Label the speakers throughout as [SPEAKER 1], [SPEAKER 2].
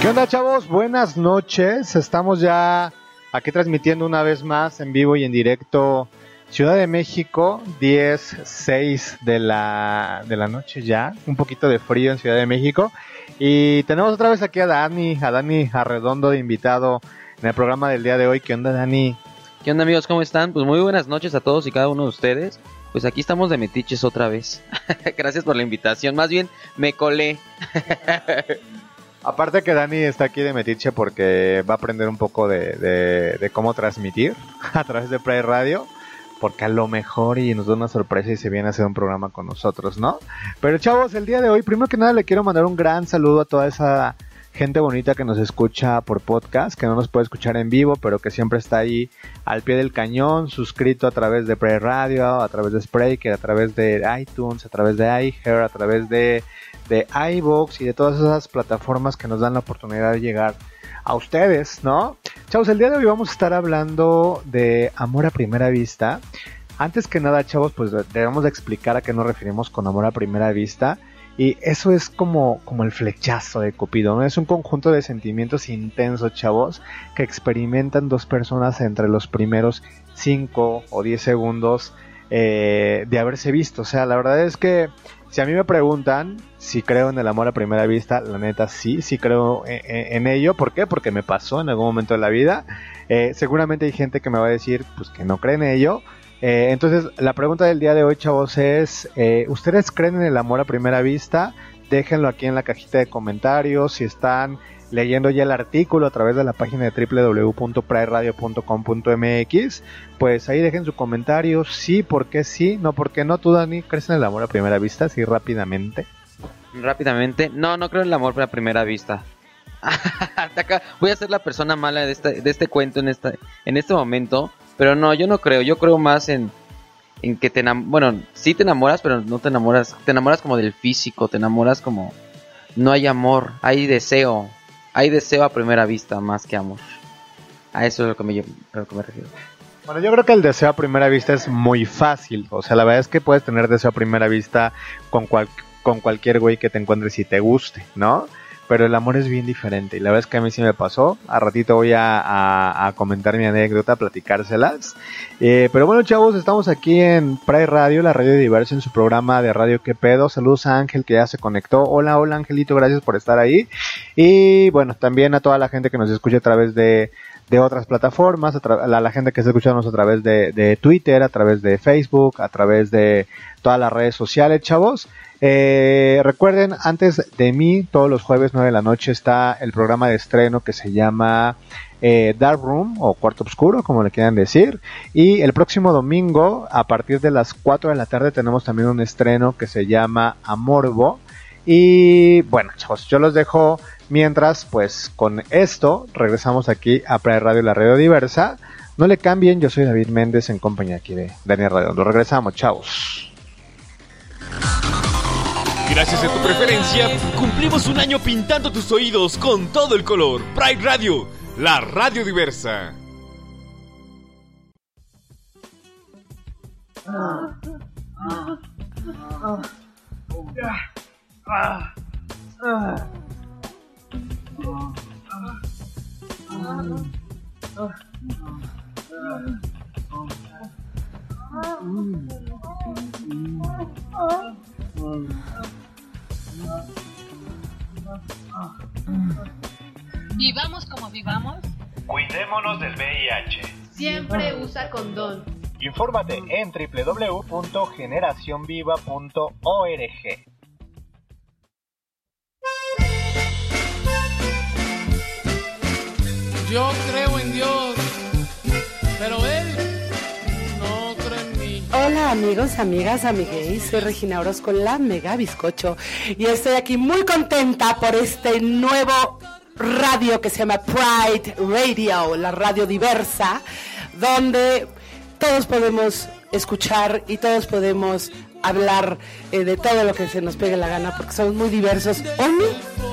[SPEAKER 1] ¿Qué onda, chavos? Buenas noches. Estamos ya aquí transmitiendo una vez más en vivo y en directo Ciudad de México, 10, 6 de la, de la noche ya. Un poquito de frío en Ciudad de México. Y tenemos otra vez aquí a Dani, a Dani Arredondo de invitado en el programa del día de hoy. ¿Qué onda, Dani?
[SPEAKER 2] ¿Qué onda amigos? ¿Cómo están? Pues muy buenas noches a todos y cada uno de ustedes. Pues aquí estamos de metiches otra vez. Gracias por la invitación. Más bien, me colé.
[SPEAKER 1] Aparte que Dani está aquí de Metiche porque va a aprender un poco de, cómo transmitir a través de Play Radio. Porque a lo mejor y nos da una sorpresa y se viene a hacer un programa con nosotros, ¿no? Pero chavos, el día de hoy, primero que nada le quiero mandar un gran saludo a toda esa gente bonita que nos escucha por podcast, que no nos puede escuchar en vivo, pero que siempre está ahí al pie del cañón, suscrito a través de Play Radio, a través de Spreaker, a través de iTunes, a través de iHeart, a través de de iVoox y de todas esas plataformas que nos dan la oportunidad de llegar a ustedes, ¿no? Chavos, el día de hoy vamos a estar hablando de amor a primera vista. Antes que nada, chavos, pues debemos de explicar a qué nos referimos con amor a primera vista. Y eso es como, como el flechazo de Cupido, ¿no? Es un conjunto de sentimientos intensos, chavos, que experimentan dos personas entre los primeros 5 o 10 segundos eh, de haberse visto. O sea, la verdad es que si a mí me preguntan si creo en el amor a primera vista, la neta sí, sí creo en, en- en ello. ¿Por qué? Porque me pasó en algún momento de la vida. Eh, seguramente hay gente que me va a decir pues que no cree en ello. Eh, entonces, la pregunta del día de hoy, chavos, es, eh, ¿ustedes creen en el amor a primera vista? Déjenlo aquí en la cajita de comentarios. Si están leyendo ya el artículo a través de la página de www.praeradio.com.mx, pues ahí dejen su comentario. Sí, ¿por qué sí? No, ¿por qué no? ¿Tú, Dani, crees en el amor a primera vista? Sí, rápidamente.
[SPEAKER 2] Rápidamente. No, no creo en el amor a primera vista. Voy a ser la persona mala de este, de este cuento en, esta, en este momento. Pero no, yo no creo. Yo creo más en, en que te. Bueno, sí te enamoras, pero no te enamoras. Te enamoras como del físico. Te enamoras como. No hay amor, hay deseo. Hay deseo a primera vista más que amor. A eso es lo que me, a lo que me refiero.
[SPEAKER 1] Bueno, yo creo que el deseo a primera vista es muy fácil. O sea, la verdad es que puedes tener deseo a primera vista con, cual- con cualquier güey que te encuentres y te guste, ¿no? Pero el amor es bien diferente. Y la verdad es que a mí sí me pasó. A ratito voy a, comentar mi anécdota, platicárselas. Eh, pero bueno, chavos, estamos aquí en Pride Radio, la radio diversa, en su programa de Radio Que Pedo. Saludos a Ángel que ya se conectó. Hola, hola Angelito, gracias por estar ahí. Y bueno, también a toda la gente que nos escucha a través de, de otras plataformas, a, la gente que está escuchándonos a través de, de Twitter, a través de Facebook, a través de todas las redes sociales, chavos. Eh, recuerden, antes de mí, todos los jueves 9 de la noche está el programa de estreno que se llama eh, Dark Room o Cuarto Oscuro, como le quieran decir. Y el próximo domingo, a partir de las 4 de la tarde, tenemos también un estreno que se llama Amorbo. Y bueno, chavos, yo los dejo mientras, pues con esto, regresamos aquí a Pride Radio, la radio diversa. No le cambien, yo soy David Méndez en compañía aquí de Daniel Redondo. Regresamos, chavos.
[SPEAKER 3] Gracias a tu preferencia, cumplimos un año pintando tus oídos con todo el color. Pride Radio, la radio diversa.
[SPEAKER 4] Vivamos como vivamos,
[SPEAKER 5] Cuidémonos del VIH.
[SPEAKER 4] siempre usa condón.
[SPEAKER 5] Infórmate en www.generacionviva.org.
[SPEAKER 6] Yo creo en Dios, pero Él no cree en mí.
[SPEAKER 7] Hola amigos, amigas, amigues, soy Regina Orozco, la Mega Bizcocho, y estoy aquí muy contenta por este nuevo radio que se llama Pride Radio, la radio diversa, donde todos podemos escuchar y todos podemos hablar eh, de todo lo que se nos pegue la gana, porque somos muy diversos. ¿O?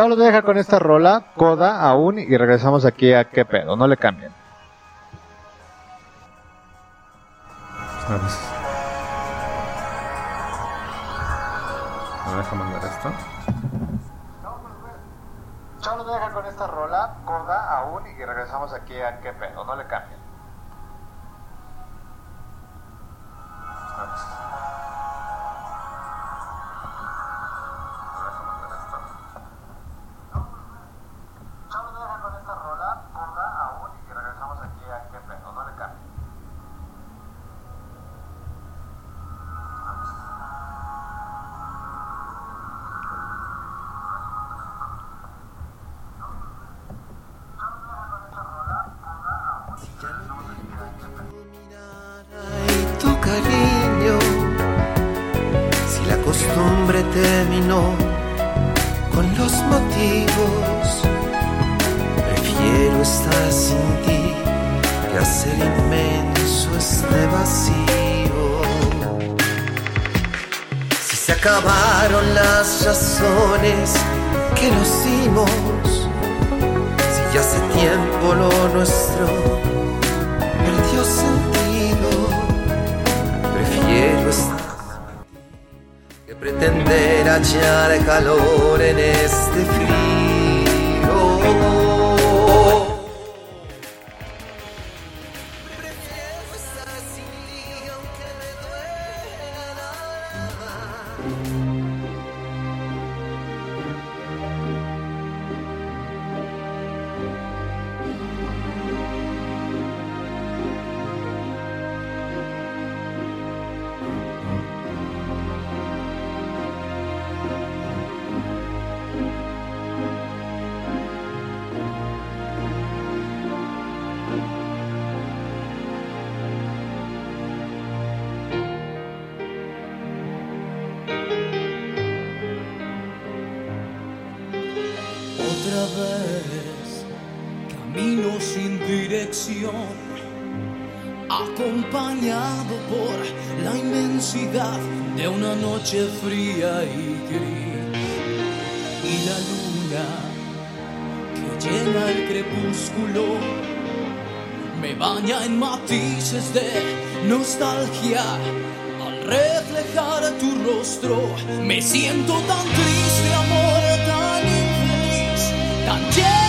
[SPEAKER 1] Chao, los voy a dejar con esta rola, Coda aún, y regresamos aquí a qué pedo, no le cambien.
[SPEAKER 8] ¿Me deja mandar esto?
[SPEAKER 1] Chao, los voy a dejar con esta rola, Coda aún, y regresamos aquí a qué pedo, no le cambien.
[SPEAKER 9] apañado por la inmensidad de una noche fría y gris. Y la luna que llena el crepúsculo me baña en matices de nostalgia. Al reflejar tu rostro, me siento tan triste, amor, tan infeliz, tan lleno.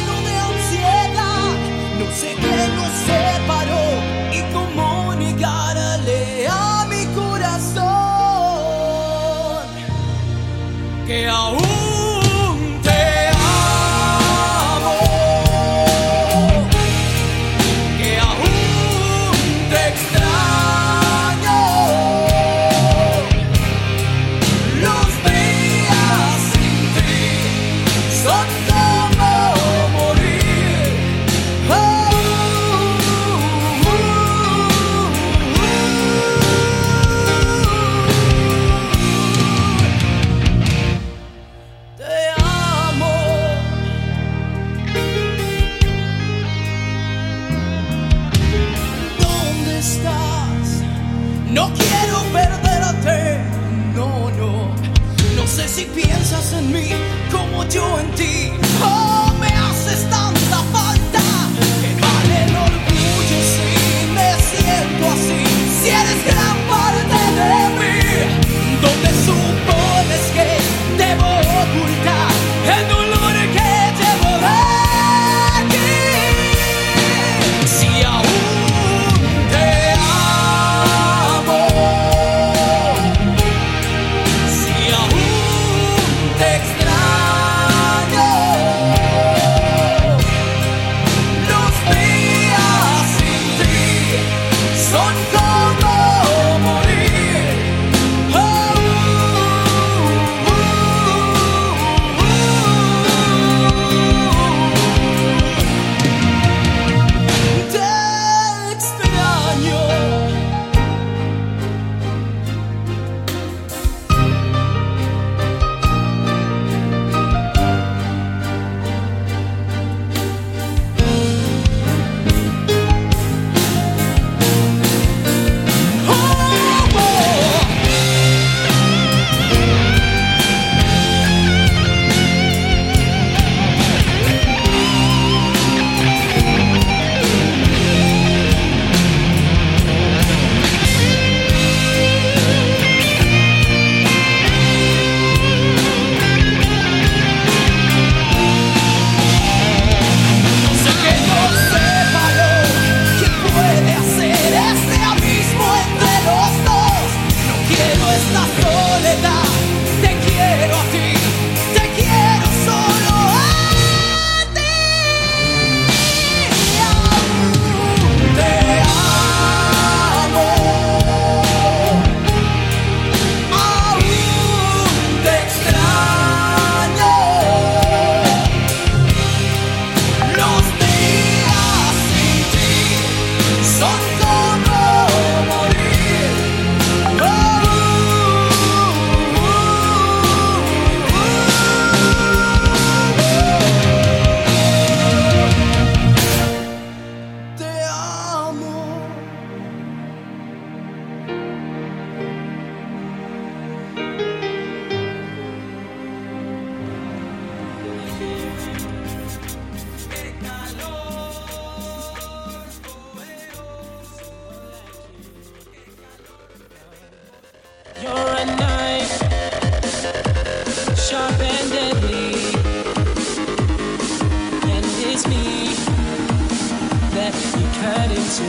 [SPEAKER 10] wanted to,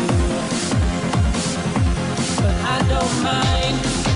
[SPEAKER 10] but I don't mind.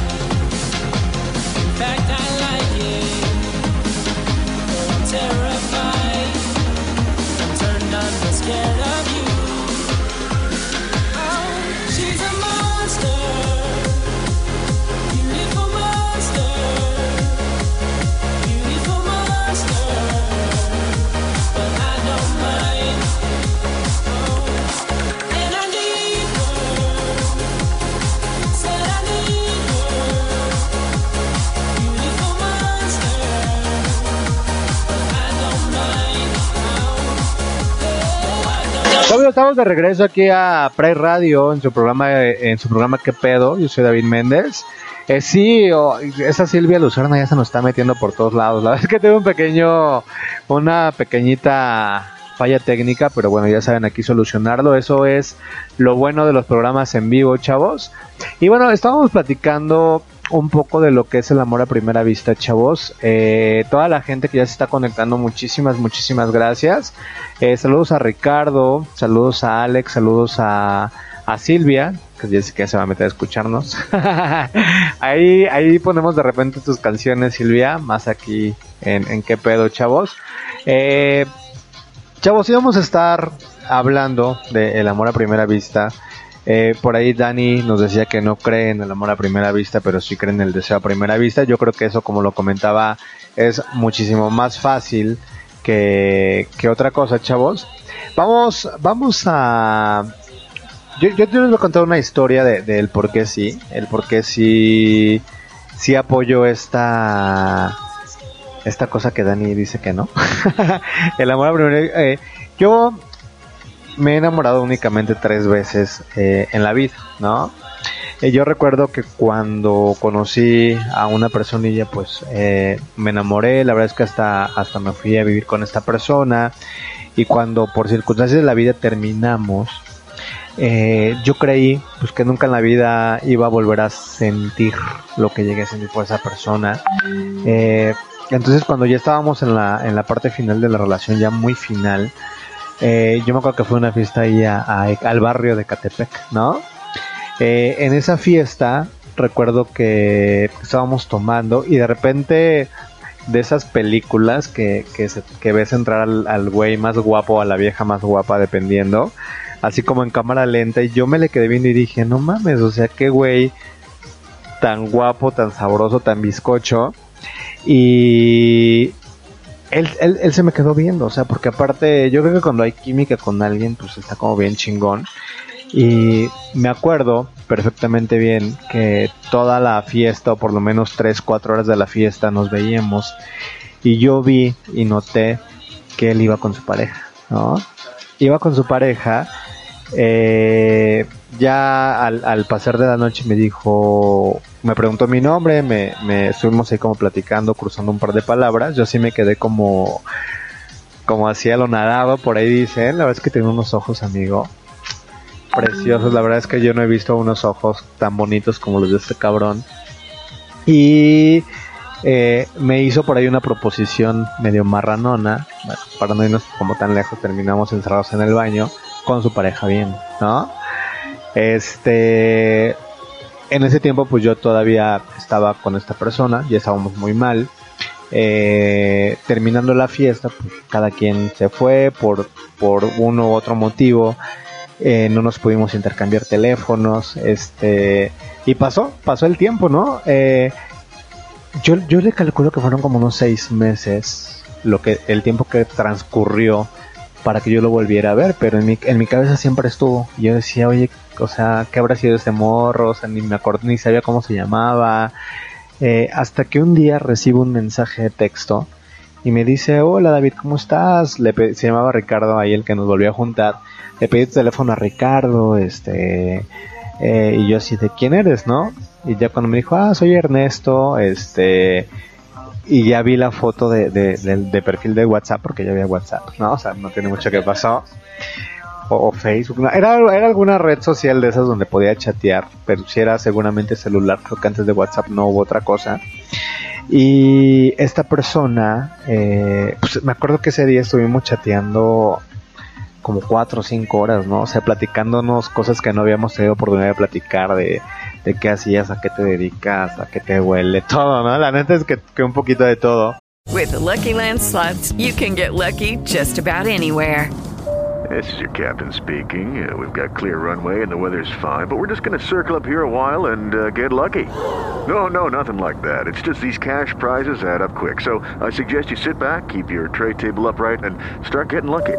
[SPEAKER 1] Obvio, estamos de regreso aquí a Pride Radio en su programa en su programa ¿Qué pedo? Yo soy David Méndez. Eh, sí, esa Silvia Lucerna ya se nos está metiendo por todos lados. La verdad es que tengo un pequeño, una pequeñita falla técnica, pero bueno, ya saben aquí solucionarlo. Eso es lo bueno de los programas en vivo, chavos. Y bueno, estábamos platicando un poco de lo que es el amor a primera vista, chavos. Eh, toda la gente que ya se está conectando, muchísimas, muchísimas gracias. Eh, saludos a Ricardo, saludos a Alex, saludos a, a Silvia, que ya sé que se va a meter a escucharnos. ahí, ahí ponemos de repente tus canciones, Silvia, más aquí en, qué pedo, chavos. Eh, Chavos, íbamos a estar hablando del amor a primera vista. Eh, por ahí Dani nos decía que no cree en el amor a primera vista, pero sí cree en el deseo a primera vista. Yo creo que eso, como lo comentaba, es muchísimo más fácil que, que otra cosa, chavos. Vamos, vamos a... Yo, yo, yo les voy a contar una historia de- del por qué sí, el por qué sí, sí apoyo esta, esta cosa que Dani dice que no. el amor a primera eh, Yo me he enamorado únicamente tres veces eh, en la vida, ¿no? Eh, yo recuerdo que cuando conocí a una personilla, pues eh, me enamoré. La verdad es que hasta, hasta me fui a vivir con esta persona. Y cuando por circunstancias de la vida terminamos, eh, yo creí pues que nunca en la vida iba a volver a sentir lo que llegué a sentir por esa persona. Eh, entonces cuando ya estábamos en la, en la parte final de la relación, ya muy final, eh, yo me acuerdo que fue una fiesta ahí al barrio de Catepec, ¿no? Eh, en esa fiesta recuerdo que estábamos tomando y de repente de esas películas que, que ves entrar al, al güey más guapo o a la vieja más guapa dependiendo, así como en cámara lenta y yo me le quedé viendo y dije, no mames, o sea, qué güey tan guapo, tan sabroso, tan bizcocho y él, él, él se me quedó viendo, o sea, porque aparte yo creo que cuando hay química con alguien, pues está como bien chingón. Y me acuerdo perfectamente bien que toda la fiesta, o por lo menos 3, 4 horas de la fiesta, nos veíamos. Y yo vi y noté que él iba con su pareja, ¿no? Iba con su pareja. Eh, ya al, pasar de la noche me dijo, me preguntó mi nombre, me, me estuvimos ahí como platicando, cruzando un par de palabras. Yo sí me quedé como, como hacía lo nadado, por ahí dicen. La verdad es que tiene unos ojos, amigo, preciosos. La verdad es que yo no he visto unos ojos tan bonitos como los de este cabrón. Y eh, me hizo por ahí una proposición medio marranona. Bueno, para no irnos como tan lejos, terminamos encerrados en el baño con su pareja bien, ¿no? Este. En ese tiempo, pues yo todavía estaba con esta persona, ya estábamos muy mal. Eh, terminando la fiesta, pues cada quien se fue por, por uno u otro motivo. Eh, no nos pudimos intercambiar teléfonos. Este. Y pasó, pasó el tiempo, ¿no? Eh, yo, yo le calculo que fueron como unos seis meses lo que el tiempo que transcurrió para que yo lo volviera a ver, pero en mi, en mi cabeza siempre estuvo. Yo decía, oye, o sea, ¿qué habrá sido este morro? O sea, ni me acordé, ni sabía cómo se llamaba. Eh, hasta que un día recibo un mensaje de texto y me dice, hola David, ¿cómo estás? Le se llamaba Ricardo ahí el que nos volvió a juntar. Le pedí tu teléfono a Ricardo, este, eh, y yo así, ¿de quién eres, no? Y ya cuando me dijo, ah, soy Ernesto, este, y ya vi la foto de, de, de- perfil de WhatsApp, porque ya había WhatsApp, ¿no? O sea, no tiene mucho que pasó. O, o Facebook, no, era, era alguna red social de esas donde podía chatear, pero si era seguramente celular, creo que antes de WhatsApp no hubo otra cosa. Y esta persona, eh, pues me acuerdo que ese día estuvimos chateando como cuatro o cinco horas, ¿no? O sea, platicándonos cosas que no habíamos tenido oportunidad de platicar, de, de qué hacías, a qué te dedicas, a qué te huele, todo, ¿no? La neta es que, que un poquito de todo.
[SPEAKER 11] With the Lucky Land slots, you can get lucky just about anywhere.
[SPEAKER 12] This is your captain speaking. Uh, we've got clear runway and the weather's fine, but we're just going to circle up here a while and uh, get lucky. No, no, nothing like that. It's just these cash prizes add up quick. So I suggest you sit back, keep your tray table upright, and start getting lucky.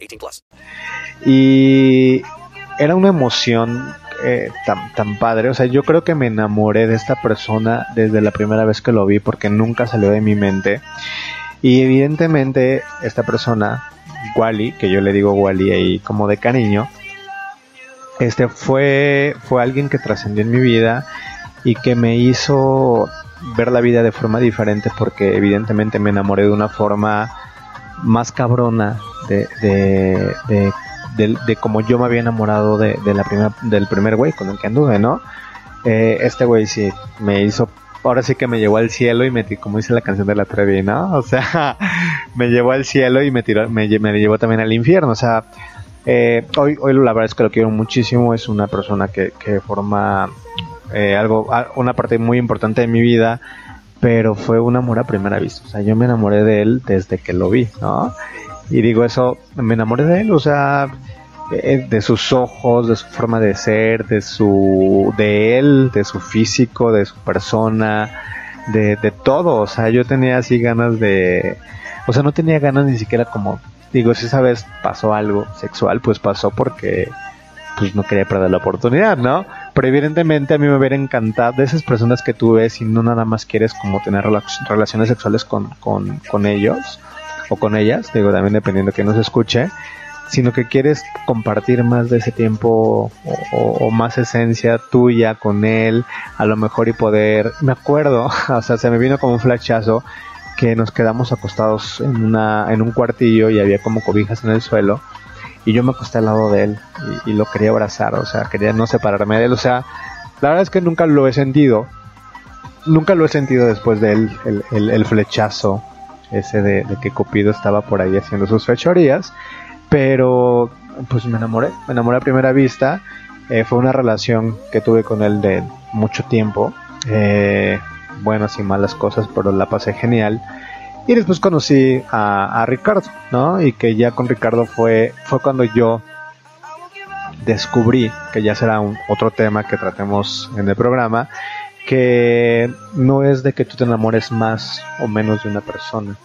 [SPEAKER 13] 18 plus.
[SPEAKER 1] Y era una emoción eh, tan, tan padre. O sea, yo creo que me enamoré de esta persona desde la primera vez que lo vi porque nunca salió de mi mente. Y evidentemente esta persona, Wally, que yo le digo Wally ahí como de cariño, este fue, fue alguien que trascendió en mi vida y que me hizo ver la vida de forma diferente porque evidentemente me enamoré de una forma más cabrona de, de, de, de- como yo me había enamorado de, la primera, del primer güey con el que anduve, ¿no? Eh, este güey sí me hizo, ahora sí que me llevó al cielo y me, como dice la canción de la Trevi, ¿no? O sea, me llevó al cielo y me tiró, me, me llevó también al infierno, o sea, eh, hoy, hoy la verdad es que lo quiero muchísimo, es una persona que, que forma eh, algo, una parte muy importante de mi vida, pero fue un amor a primera vista. O sea, yo me enamoré de él desde que lo vi, ¿no? Y digo eso, me enamoré de él, o sea, eh, de sus ojos, de su forma de ser, de su, de él, de su físico, de su persona, de, de todo. O sea, yo tenía así ganas de, o sea, no tenía ganas ni siquiera como, digo, si esa vez pasó algo sexual, pues pasó porque, pues no quería perder la oportunidad, ¿no? Pero evidentemente a mí me hubiera encantado de esas personas que tú ves y no nada más quieres como tener rela- relaciones sexuales con, con, con ellos o con ellas, digo también dependiendo que nos escuche, sino que quieres compartir más de ese tiempo o, o- más esencia tuya con él, a lo mejor y poder, me acuerdo, o sea, se me vino como un flashazo que nos quedamos acostados en una en un cuartillo y había como cobijas en el suelo y yo me acosté al lado de él y, lo quería abrazar, o sea, quería no separarme de él, o sea, la verdad es que nunca lo he sentido, nunca lo he sentido después de él, el, el- el flechazo ese de, de que Cupido estaba por ahí haciendo sus fechorías, pero pues me enamoré, me enamoré a primera vista, eh, fue una relación que tuve con él de mucho tiempo, eh, buenas y malas cosas, pero la pasé genial. Y después conocí a, Ricardo, ¿no? Y que ya con Ricardo fue, fue cuando yo descubrí, que ya será un, otro tema que tratemos en el programa, que no es de que tú te enamores más o menos de una persona,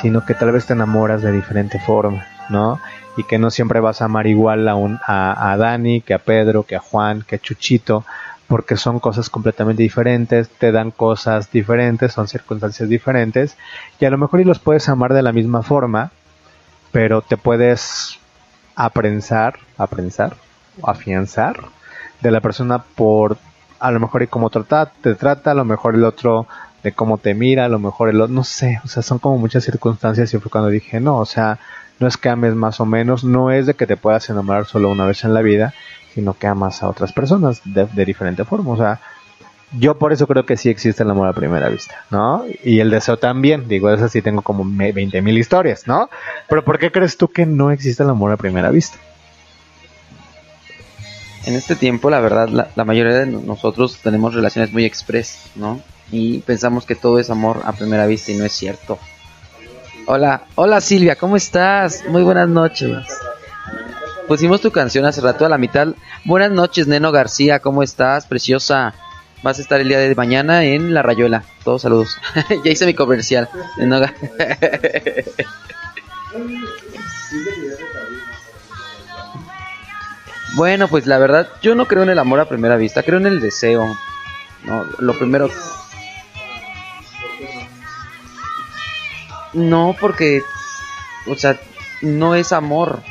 [SPEAKER 1] sino que tal vez te enamoras de diferente forma, ¿no? Y que no siempre vas a amar igual a, un, a, a Dani, que a Pedro, que a Juan, que a Chuchito, porque son cosas completamente diferentes, te dan cosas diferentes, son circunstancias diferentes, y a lo mejor y los puedes amar de la misma forma, pero te puedes aprensar, aprensar, afianzar de la persona por a lo mejor y cómo trata, te trata, a lo mejor el otro de cómo te mira, a lo mejor el otro, no sé, o sea, son como muchas circunstancias y fue cuando dije, no, o sea, no es que ames más o menos, no es de que te puedas enamorar solo una vez en la vida, sino que amas a otras personas de, diferente forma, o sea, yo por eso creo que sí existe el amor a primera vista, ¿no? Y el deseo también, digo, eso sí tengo como 20 mil historias, ¿no? Pero ¿por qué crees tú que no existe el amor a primera vista?
[SPEAKER 2] En este tiempo, la verdad, la, la mayoría de nosotros tenemos relaciones muy express, ¿no? Y pensamos que todo es amor a primera vista y no es cierto. Hola, hola Silvia, ¿cómo estás? Muy buenas noches. Pusimos tu canción hace rato a la mitad. Buenas noches, Neno García, ¿cómo estás? Preciosa. Vas a estar el día de mañana en La Rayuela. Todos saludos. ya hice mi comercial. Neno Bueno, pues la verdad, yo no creo en el amor a primera vista, creo en el deseo. No, lo primero. No, porque, o sea, no es amor,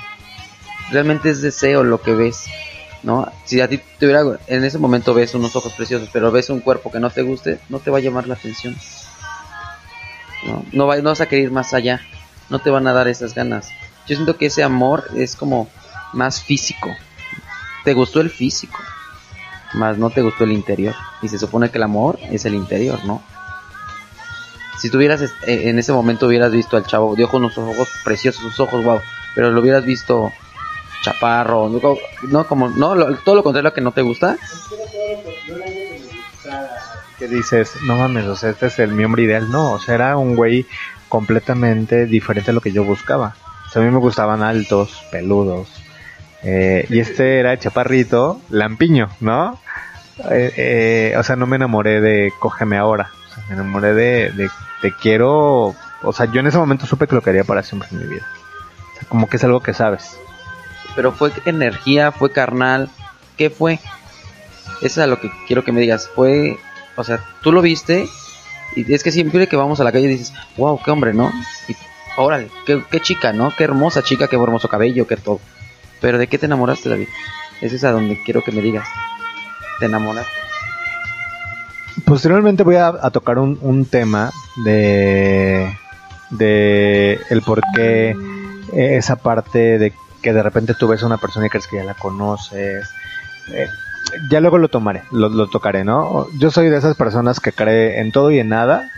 [SPEAKER 2] realmente es deseo lo que ves, ¿no? Si a ti te hubiera, en ese momento ves unos ojos preciosos, pero ves un cuerpo que no te guste, no te va a llamar la atención. No, no, va- no vas a querer ir más allá, no te van a dar esas ganas. Yo siento que ese amor es como más físico. Te gustó el físico, más no te gustó el interior. Y se supone que el amor es el interior, ¿no? Si tuvieras eh, en ese momento hubieras visto al chavo de ojos unos ojos preciosos, sus ojos, wow, pero lo hubieras visto chaparro, no, no como, no, lo- todo lo contrario que no te gusta.
[SPEAKER 1] que dices, no mames, o sea, este es el mi hombre ideal. No, o sea, era un güey completamente diferente a lo que yo buscaba. O sea, a mí me gustaban altos, peludos. eh, y este era chaparrito, lampiño, ¿no? Eh, eh, o sea, no me enamoré de cógeme ahora. O sea, me enamoré de, de te quiero. O sea, yo en ese momento supe que lo quería para siempre en mi vida. O sea, como que es algo que sabes.
[SPEAKER 2] Pero fue energía, fue carnal, ¿qué fue? Eso es a lo que quiero que me digas. Fue, o sea, tú lo viste y es que siempre que vamos a la calle dices, wow, qué hombre, ¿no? Y órale, qué, qué chica, ¿no? Qué hermosa chica, qué hermoso cabello, qué todo. Pero ¿de qué te enamoraste, David? Ese es a donde quiero que me digas. ¿Te enamoraste?
[SPEAKER 1] Posteriormente voy a, a tocar un, un tema de, de el por qué eh, esa parte de que de repente tú ves a una persona y crees que ya la conoces. Eh, ya luego lo tomaré, lo, tocaré, ¿no? Yo soy de esas personas que cree en todo y en nada.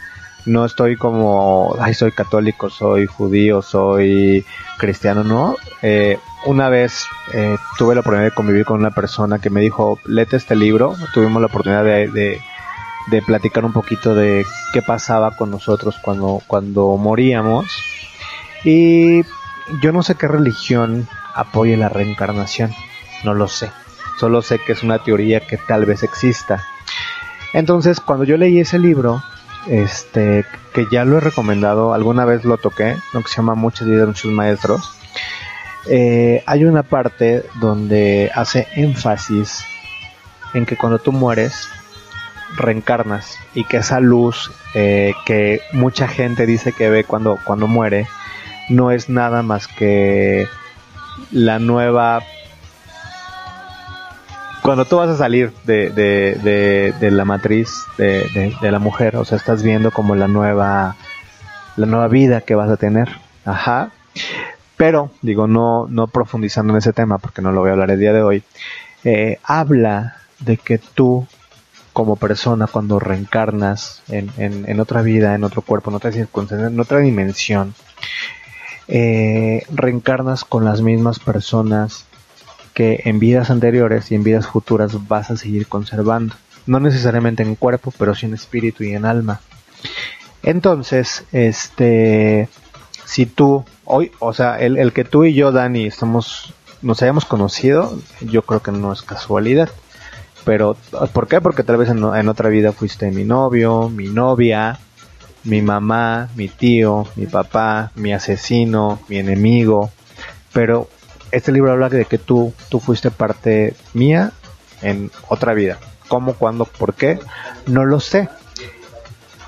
[SPEAKER 1] No estoy como, ay, soy católico, soy judío, soy cristiano, no. Eh, una vez eh, tuve la oportunidad de convivir con una persona que me dijo, léete este libro. Tuvimos la oportunidad de, de, de platicar un poquito de qué pasaba con nosotros cuando, cuando moríamos. Y yo no sé qué religión apoye la reencarnación, no lo sé. Solo sé que es una teoría que tal vez exista. Entonces, cuando yo leí ese libro, este, que ya lo he recomendado, alguna vez lo toqué, lo que se llama Muchas vidas, muchos maestros, eh, hay una parte donde hace énfasis en que cuando tú mueres, reencarnas y que esa luz eh, que mucha gente dice que ve cuando, cuando muere, no es nada más que la nueva cuando tú vas a salir de, de, de, la matriz de la mujer, o sea, estás viendo como la nueva, la nueva vida que vas a tener. Ajá. Pero, digo, no, no profundizando en ese tema, porque no lo voy a hablar el día de hoy, eh, habla de que tú, como persona, cuando reencarnas en, en, en otra vida, en otro cuerpo, en otra circunstancia, en otra dimensión, eh, reencarnas con las mismas personas que en vidas anteriores y en vidas futuras vas a seguir conservando. No necesariamente en cuerpo, pero sí en espíritu y en alma. Entonces, este, si tú, hoy, o sea, el, el que tú y yo, Dani, estamos, nos hayamos conocido, yo creo que no es casualidad. Pero, ¿por qué? Porque tal vez en, en otra vida fuiste mi novio, mi novia, mi mamá, mi tío, mi papá, mi asesino, mi enemigo. Pero este libro habla de que tú, tú fuiste parte mía en otra vida. ¿Cómo, cuándo, por qué? No lo sé.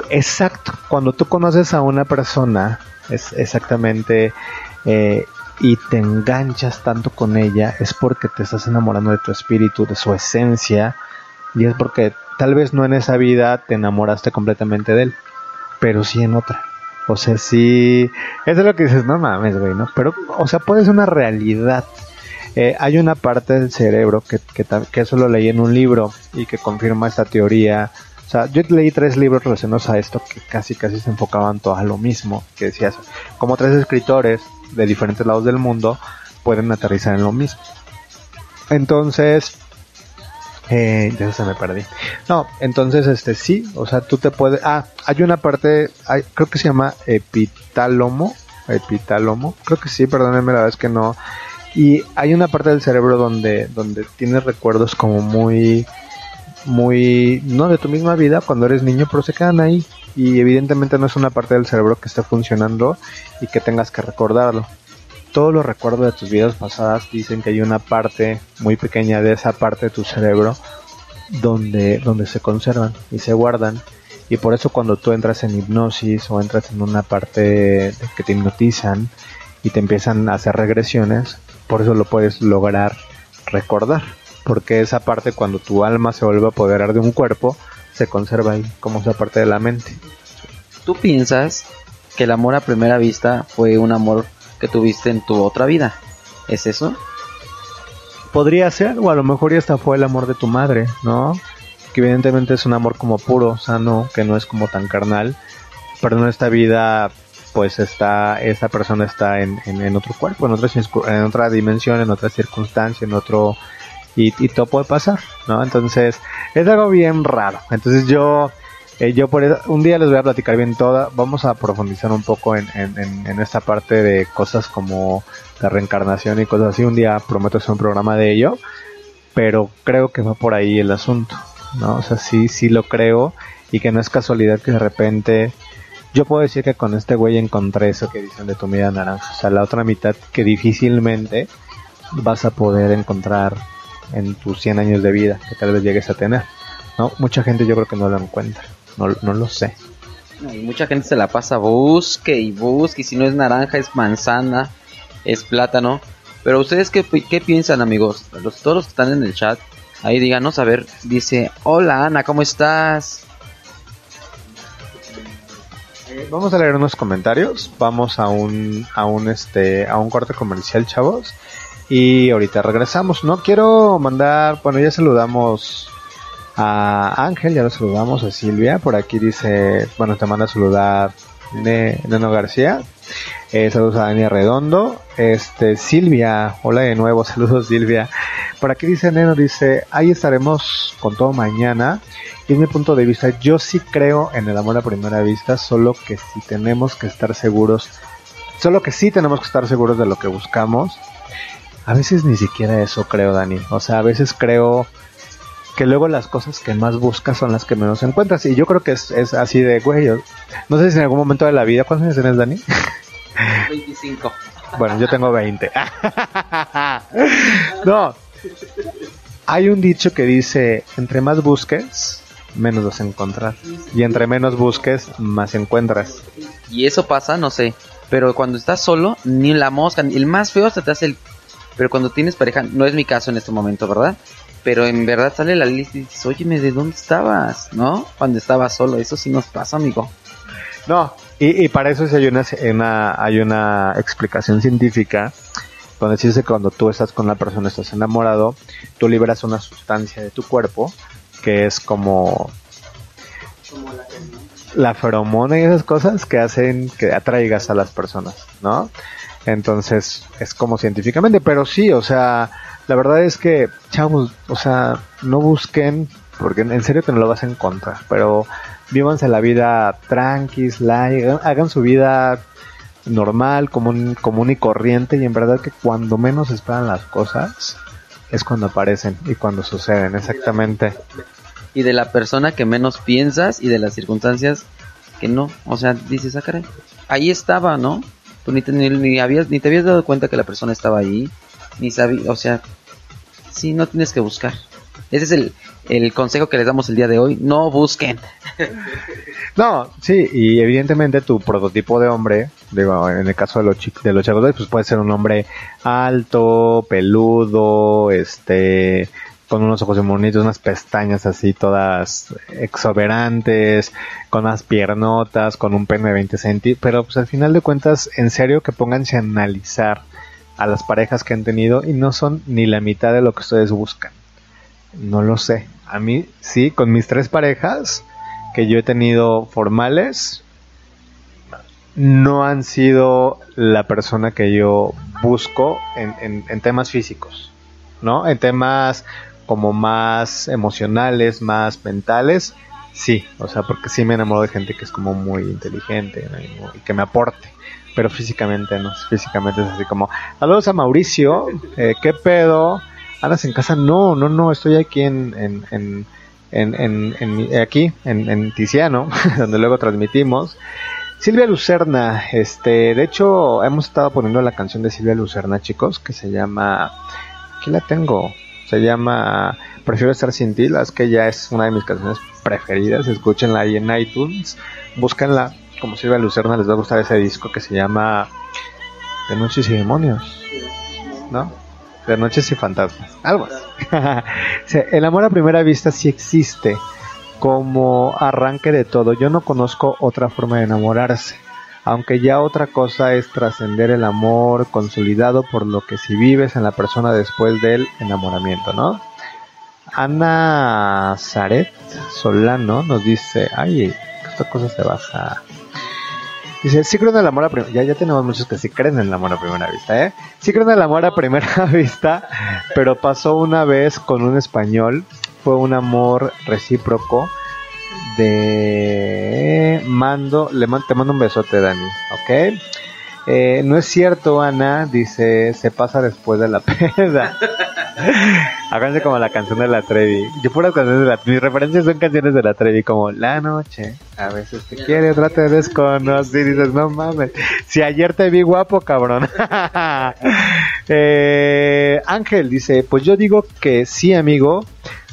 [SPEAKER 1] Exacto. Cuando tú conoces a una persona, es exactamente, eh, y te enganchas tanto con ella, es porque te estás enamorando de tu espíritu, de su esencia, y es porque tal vez no en esa vida te enamoraste completamente de él, pero sí en otra. O sea, sí, eso es lo que dices, no mames, güey, ¿no? Pero, o sea, puede ser una realidad. Eh, hay una parte del cerebro que, que, eso lo leí en un libro y que confirma esta teoría. O sea, yo leí tres libros relacionados a esto que casi casi se enfocaban todos a lo mismo. Que decías, como tres escritores de diferentes lados del mundo pueden aterrizar en lo mismo. Entonces, eh, ya se me perdí. No, entonces, este sí, o sea, tú te puedes. Ah, hay una parte, hay- creo que se llama epitálamo. Epitálamo, creo que sí, perdónenme, la verdad es que no. Y hay una parte del cerebro donde, donde tienes recuerdos como muy, muy, no de tu misma vida cuando eres niño, pero se quedan ahí. Y evidentemente no es una parte del cerebro que esté funcionando y que tengas que recordarlo todos los recuerdos de tus vidas pasadas dicen que hay una parte muy pequeña de esa parte de tu cerebro donde, donde se conservan y se guardan. Y por eso cuando tú entras en hipnosis o entras en una parte que te hipnotizan y te empiezan a hacer regresiones, por eso lo puedes lograr recordar. Porque esa parte cuando tu alma se vuelve a apoderar de un cuerpo, se conserva ahí como esa parte de la mente.
[SPEAKER 2] ¿Tú piensas que el amor a primera vista fue un amor que tuviste en tu otra vida? ¿Es eso?
[SPEAKER 1] Podría ser, o a lo mejor ya hasta fue el amor de tu madre, ¿no? Que evidentemente es un amor como puro, sano, que no es como tan carnal. Pero en esta vida pues está esa persona está en, en, otro cuerpo, en otra, dimensión, en otra circunstancia, en otro y todo puede pasar, ¿no? Entonces es algo bien raro. Entonces yo eh, yo por eso- un día les voy a platicar bien toda, vamos a profundizar un poco en, esta parte de cosas como la reencarnación y cosas así. Un día prometo hacer un programa de ello, pero creo que va por ahí el asunto, ¿no? O sea, sí, sí lo creo y que no es casualidad que de repente yo puedo decir que con este güey encontré eso que dicen de tu vida naranja, o sea, la otra mitad que difícilmente vas a poder encontrar en tus 100 años de vida que tal vez llegues a tener, ¿no? Mucha gente yo creo que no lo encuentra, no, no lo sé.
[SPEAKER 2] Y mucha gente se la pasa busque y busque, y si no es naranja es manzana, es plátano. Pero ustedes qué, pi- qué piensan amigos, los, todos los que están en el chat, ahí díganos, a ver, dice, hola Ana, ¿cómo estás?
[SPEAKER 1] Vamos a leer unos comentarios, vamos a un a un este a un corte comercial, chavos, y ahorita regresamos. No quiero mandar, bueno, ya saludamos a Ángel, ya lo saludamos a Silvia, por aquí dice, bueno, te manda a saludar Ne- Neno García. Eh, saludos a Dani Redondo. Este, Silvia, hola de nuevo, saludos Silvia. Por aquí dice Neno, dice, ahí estaremos con todo mañana. Y es mi punto de vista, yo sí creo en el amor a primera vista, solo que si tenemos que estar seguros, solo que sí tenemos que estar seguros de lo que buscamos. A veces ni siquiera eso creo, Dani. O sea, a veces creo que luego las cosas que más buscas son las que menos encuentras. Y yo creo que es, es así de, güey, yo- no sé si en algún momento de la vida, ¿cuántos años tienes, Dani?
[SPEAKER 2] 25.
[SPEAKER 1] Bueno, yo tengo 20. no. Hay un dicho que dice, entre más busques, menos vas a encontrar. Y entre menos busques, más encuentras.
[SPEAKER 2] Y eso pasa, no sé, pero cuando estás solo, ni la mosca, ni el más feo se te hace el... Pero cuando tienes pareja, no es mi caso en este momento, ¿verdad? Pero en verdad sale la lista y dices, óyeme, ¿de dónde estabas? ¿No? Cuando estabas solo, eso sí nos pasa, amigo.
[SPEAKER 1] No, y, para eso hay una, hay una explicación científica donde se que cuando tú estás con la persona, estás enamorado, tú liberas una sustancia de tu cuerpo que es como la feromona y esas cosas que hacen que atraigas a las personas, ¿no? Entonces es como científicamente, pero sí, o sea, la verdad es que, chavos, o sea, no busquen, porque en serio que no lo vas a encontrar, pero vívanse la vida tranquis, hagan su vida normal, común, común y corriente, y en verdad que cuando menos esperan las cosas es cuando aparecen y cuando suceden, exactamente.
[SPEAKER 2] Y de la persona que menos piensas y de las circunstancias que no. O sea, dices, ah, caray, ahí estaba, ¿no? Tú ni te, ni, ni habías, ni te habías dado cuenta que la persona estaba ahí, ni sabías, o sea, sí, no tienes que buscar. Ese es el, el consejo que les damos el día de hoy, no busquen.
[SPEAKER 1] No, sí, y evidentemente tu prototipo de hombre, digo, en el caso de los chi- de los chavos, pues puede ser un hombre alto, peludo, este, con unos ojos bonitos, unas pestañas así todas exuberantes, con unas piernotas, con un pene de 20 centímetros, pero pues al final de cuentas, en serio que pónganse a analizar a las parejas que han tenido y no son ni la mitad de lo que ustedes buscan. No lo sé. A mí sí, con mis tres parejas que yo he tenido formales, no han sido la persona que yo busco en- en temas físicos, ¿no? En temas como más emocionales, más mentales, sí, o sea, porque sí me enamoro de gente que es como muy inteligente y que me aporte, pero físicamente no, físicamente es así como, saludos a Mauricio, eh, ¿qué pedo? ¿Andas en casa? No, no, no, estoy aquí en, en, en, en, en- aquí, en Tiziano, donde luego transmitimos. Silvia Lucerna, este, de hecho, hemos estado poniendo la canción de Silvia Lucerna, chicos, que se llama, aquí la tengo, se llama Prefiero estar sin ti, la es que ya es una de mis canciones preferidas, escúchenla ahí en iTunes, búsquenla, como Silvia Lucerna les va a gustar ese disco que se llama De Noches y Demonios, ¿no? De Noches y Fantasmas, algo el amor a primera vista sí existe como arranque de todo. Yo no conozco otra forma de enamorarse. Aunque ya otra cosa es trascender el amor consolidado por lo que si vives en la persona después del enamoramiento, ¿no? Ana Zaret Solano nos dice, ay, esta cosa se baja. Dice, sí creo en el amor a primera Ya, ya tenemos muchos que sí creen en el amor a primera vista, ¿eh? Sí creo en el amor a primera vista, pero pasó una vez con un español. Fue un amor recíproco de mando. Le man- te mando un besote, Dani, ¿ok? Eh, no es cierto, Ana, dice, se pasa después de la peda. Háganse como la canción de la Trevi. Yo puras canciones de la Mis referencias son canciones de la Trevi, como La noche, a veces te quiere, otra te desconoce y dices, no mames. Si ayer te vi guapo, cabrón. Eh, Ángel dice, pues yo digo que sí, amigo.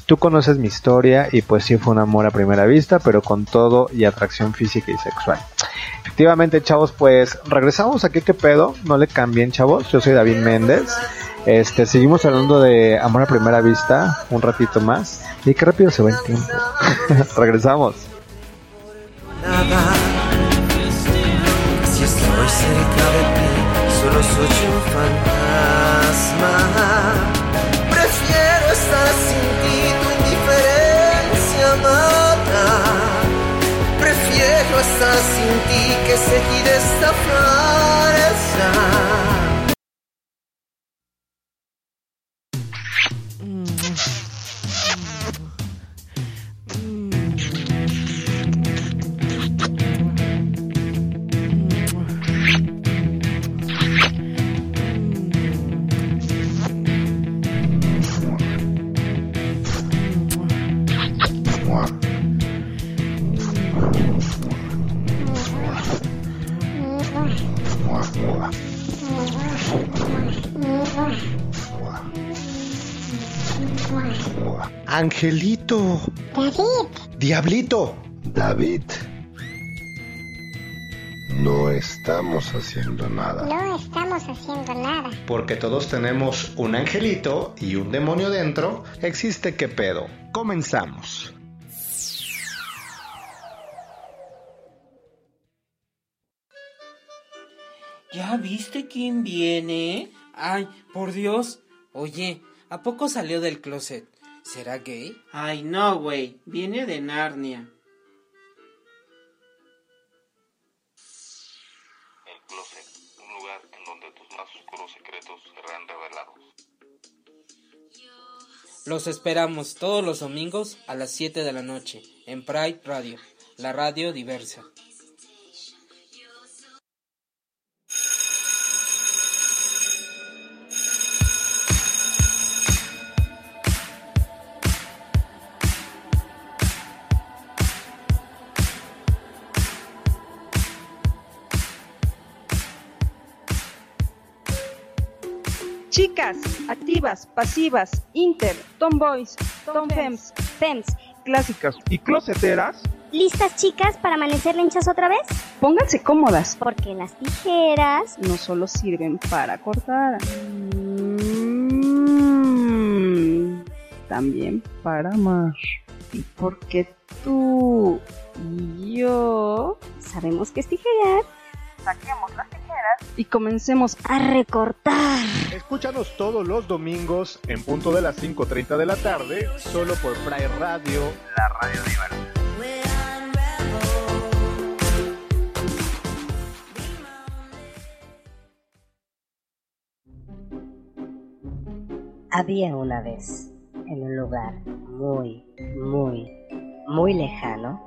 [SPEAKER 1] Tú conoces mi historia y pues sí fue un amor a primera vista, pero con todo y atracción física y sexual. Efectivamente, chavos, pues regresamos aquí, ¿qué pedo? No le cambien, chavos. Yo soy David Méndez. Este, seguimos hablando de amor a primera vista un ratito más. Y qué rápido se va el tiempo. regresamos.
[SPEAKER 14] Sin ti que seguir esta farsa.
[SPEAKER 15] Angelito.
[SPEAKER 16] David.
[SPEAKER 15] Diablito. David. No estamos haciendo nada.
[SPEAKER 16] No estamos haciendo nada.
[SPEAKER 15] Porque todos tenemos un angelito y un demonio dentro. Existe qué pedo. Comenzamos.
[SPEAKER 17] ¿Ya viste quién viene? Ay, por Dios. Oye, ¿a poco salió del closet? ¿Será gay? Ay, no, güey. Viene de Narnia.
[SPEAKER 18] El closet, un lugar en donde tus más oscuros secretos serán revelados.
[SPEAKER 17] Los esperamos todos los domingos a las 7 de la noche en Pride Radio, la radio diversa.
[SPEAKER 19] Chicas, activas, pasivas, inter, tomboys, tomfems, fems, clásicas y closeteras,
[SPEAKER 16] ¿Listas chicas para amanecer lenchas otra vez?
[SPEAKER 19] pónganse cómodas,
[SPEAKER 16] Porque las tijeras
[SPEAKER 19] no solo sirven para cortar, también para amar. Y porque tú y yo
[SPEAKER 16] sabemos que es tijerear.
[SPEAKER 19] saquemos las y comencemos
[SPEAKER 16] a recortar.
[SPEAKER 15] Escúchanos todos los domingos en punto de las 5.30 de la tarde, solo por Fry Radio, la radio diversa.
[SPEAKER 20] Había una vez, en un lugar muy, muy, muy lejano,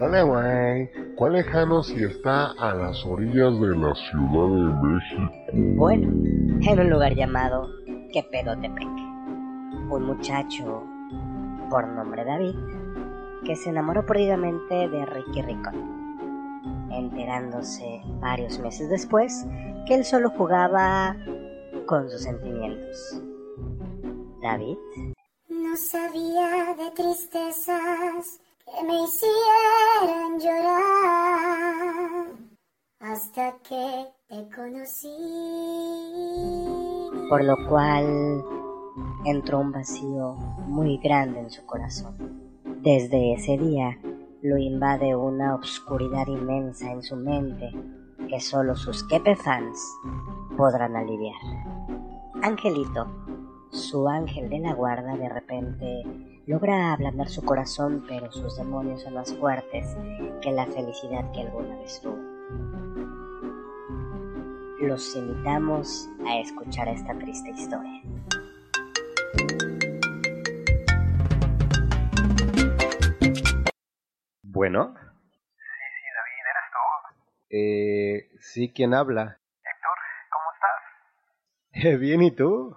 [SPEAKER 21] Dale, güey. ¿Cuál lejano si está a las orillas de la Ciudad de México?
[SPEAKER 20] bueno, en un lugar llamado Quepedotepec, un muchacho por nombre David que se enamoró perdidamente de Ricky Ricón, enterándose varios meses después que él solo jugaba con sus sentimientos. David
[SPEAKER 16] No sabía de tristezas que me hicieran llorar. hasta que te conocí.
[SPEAKER 20] por lo cual entró un vacío muy grande en su corazón. Desde ese día lo invade una obscuridad inmensa en su mente que solo sus Kepe fans podrán aliviar. Angelito, su ángel de la guarda, de repente logra ablandar su corazón, pero sus demonios son más fuertes que la felicidad que alguna vez tuvo. Los invitamos a escuchar esta triste historia.
[SPEAKER 1] Bueno.
[SPEAKER 22] Sí, sí, David, ¿eres tú?
[SPEAKER 1] Eh, sí, ¿quién habla?
[SPEAKER 22] Héctor, ¿cómo estás?
[SPEAKER 1] Bien, ¿y tú?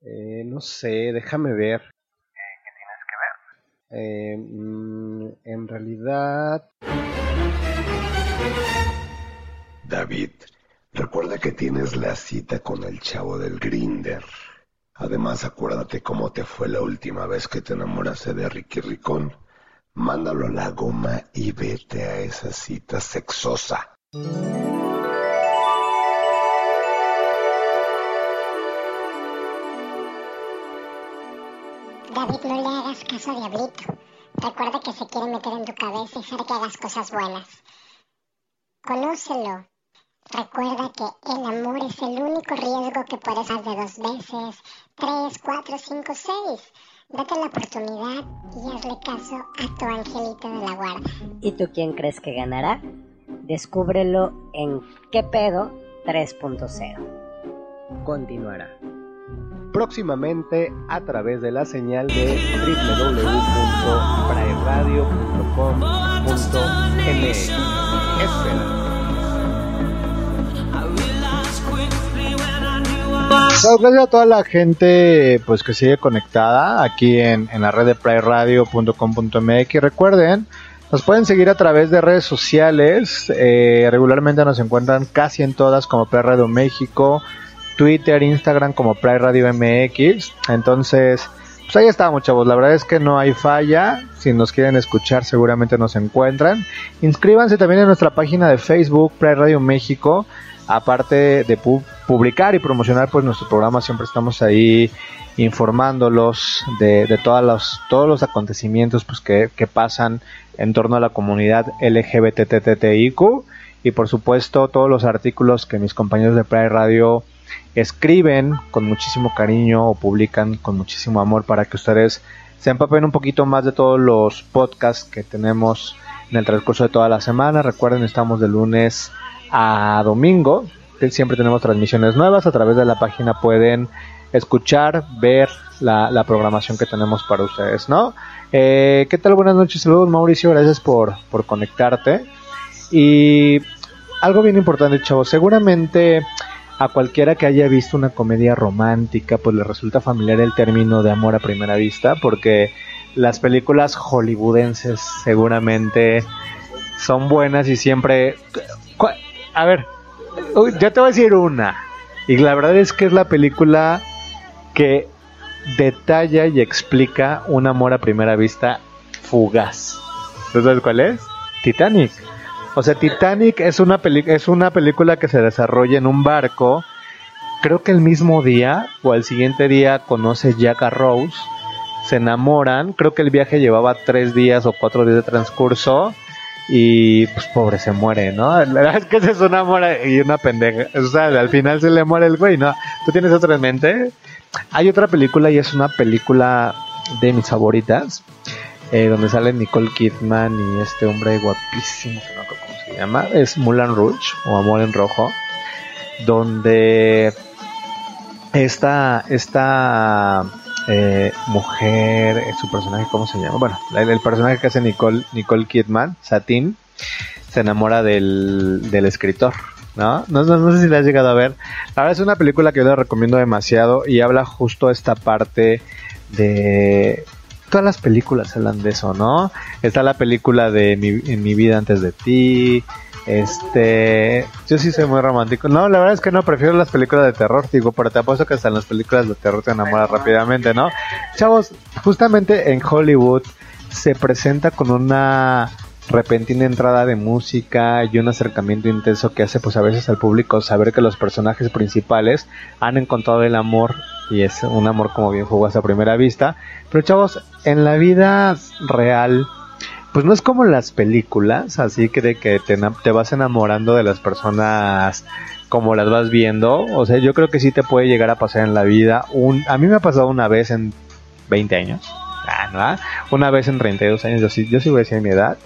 [SPEAKER 22] Eh,
[SPEAKER 1] no sé, déjame ver.
[SPEAKER 22] ¿Qué tienes que ver?
[SPEAKER 1] Eh, mm, en realidad...
[SPEAKER 23] David, recuerda que tienes la cita con el chavo del Grinder. Además, acuérdate cómo te fue la última vez que te enamoraste de Ricky Ricón. Mándalo a la goma y vete a esa cita sexosa.
[SPEAKER 16] David, no le hagas caso a Diablito. Recuerda que se quiere meter en tu cabeza y hacer que hagas cosas buenas. Conócelo. Recuerda que el amor es el único riesgo que puedes hacer de dos veces, tres, cuatro, cinco, seis. Date la oportunidad y hazle caso a tu angelito de la guarda.
[SPEAKER 20] ¿Y tú quién crees que ganará? Descúbrelo en ¿Qué pedo 3.0? Continuará.
[SPEAKER 1] Próximamente a través de la señal de. Muchas gracias a toda la gente pues que sigue conectada aquí en, en la red de prayradio.com.mx. Recuerden, nos pueden seguir a través de redes sociales. eh, regularmente nos encuentran casi en todas como Play Radio México, Twitter, Instagram como Play Radio MX. Entonces, pues ahí estamos, chavos. La verdad es que no hay falla. Si nos quieren escuchar, seguramente nos encuentran. Inscríbanse también en nuestra página de Facebook, Play Radio México. Aparte de pu- publicar y promocionar pues nuestro programa, siempre estamos ahí informándolos de, de todas los, todos los acontecimientos pues, que, que pasan en torno a la comunidad LGBTTTIQ y por supuesto todos los artículos que mis compañeros de Pride Radio escriben con muchísimo cariño o publican con muchísimo amor para que ustedes se empapen un poquito más de todos los podcasts que tenemos en el transcurso de toda la semana. Recuerden, estamos de lunes a domingo. Siempre tenemos transmisiones nuevas. A través de la página pueden escuchar, ver la, la programación que tenemos para ustedes, ¿no? Eh, ¿Qué tal? Buenas noches, saludos Mauricio, gracias por, por conectarte. Y algo bien importante, chavos, seguramente a cualquiera que haya visto una comedia romántica, pues le resulta familiar el término de amor a primera vista, porque las películas hollywoodenses seguramente son buenas y siempre... A ver, yo te voy a decir una, y la verdad es que es la película que detalla y explica un amor a primera vista fugaz. ¿Tú sabes cuál es? Titanic. O sea, Titanic es una, peli- es una película que se desarrolla en un barco. Creo que el mismo día o al siguiente día conoce Jack a Rose. Se enamoran. Creo que el viaje llevaba tres días o cuatro días de transcurso. Y pues pobre se muere, ¿no? La verdad es que ese es un amor y una pendeja. O sea, al final se le muere el güey, ¿no? ¿Tú tienes otra en mente? Hay otra película y es una película de mis favoritas. eh, donde sale Nicole Kidman y este hombre guapísimo, no llama. Es Moulin Rouge o Amor en Rojo. Donde esta, esta eh, mujer, eh, su personaje, ¿cómo se llama? Bueno, el, personaje que hace Nicole, Nicole Kidman, Satin, se enamora del, del escritor, ¿no? No, no, no sé si la has llegado a ver. La verdad es una película que yo la recomiendo demasiado y habla justo esta parte de... Todas las películas hablan de eso, ¿no? Está la película de mi, En mi vida antes de ti, Este, yo sí soy muy romántico. No, la verdad es que no, prefiero las películas de terror, digo, pero te apuesto que hasta en las películas de terror te enamoras rápidamente, ¿no? Chavos, justamente en Hollywood se presenta con una repentina entrada de música y un acercamiento intenso que hace pues a veces al público saber que los personajes principales han encontrado el amor y es un amor como bien jugado a primera vista. Pero chavos, en la vida real pues no es como las películas, así que de que te, te vas enamorando de las personas como las vas viendo. O sea, yo creo que sí te puede llegar a pasar en la vida. Un, a mí me ha pasado una vez en 20 años. Ah, ah? Una vez en 32 años, yo sí, yo sí voy a decir mi edad.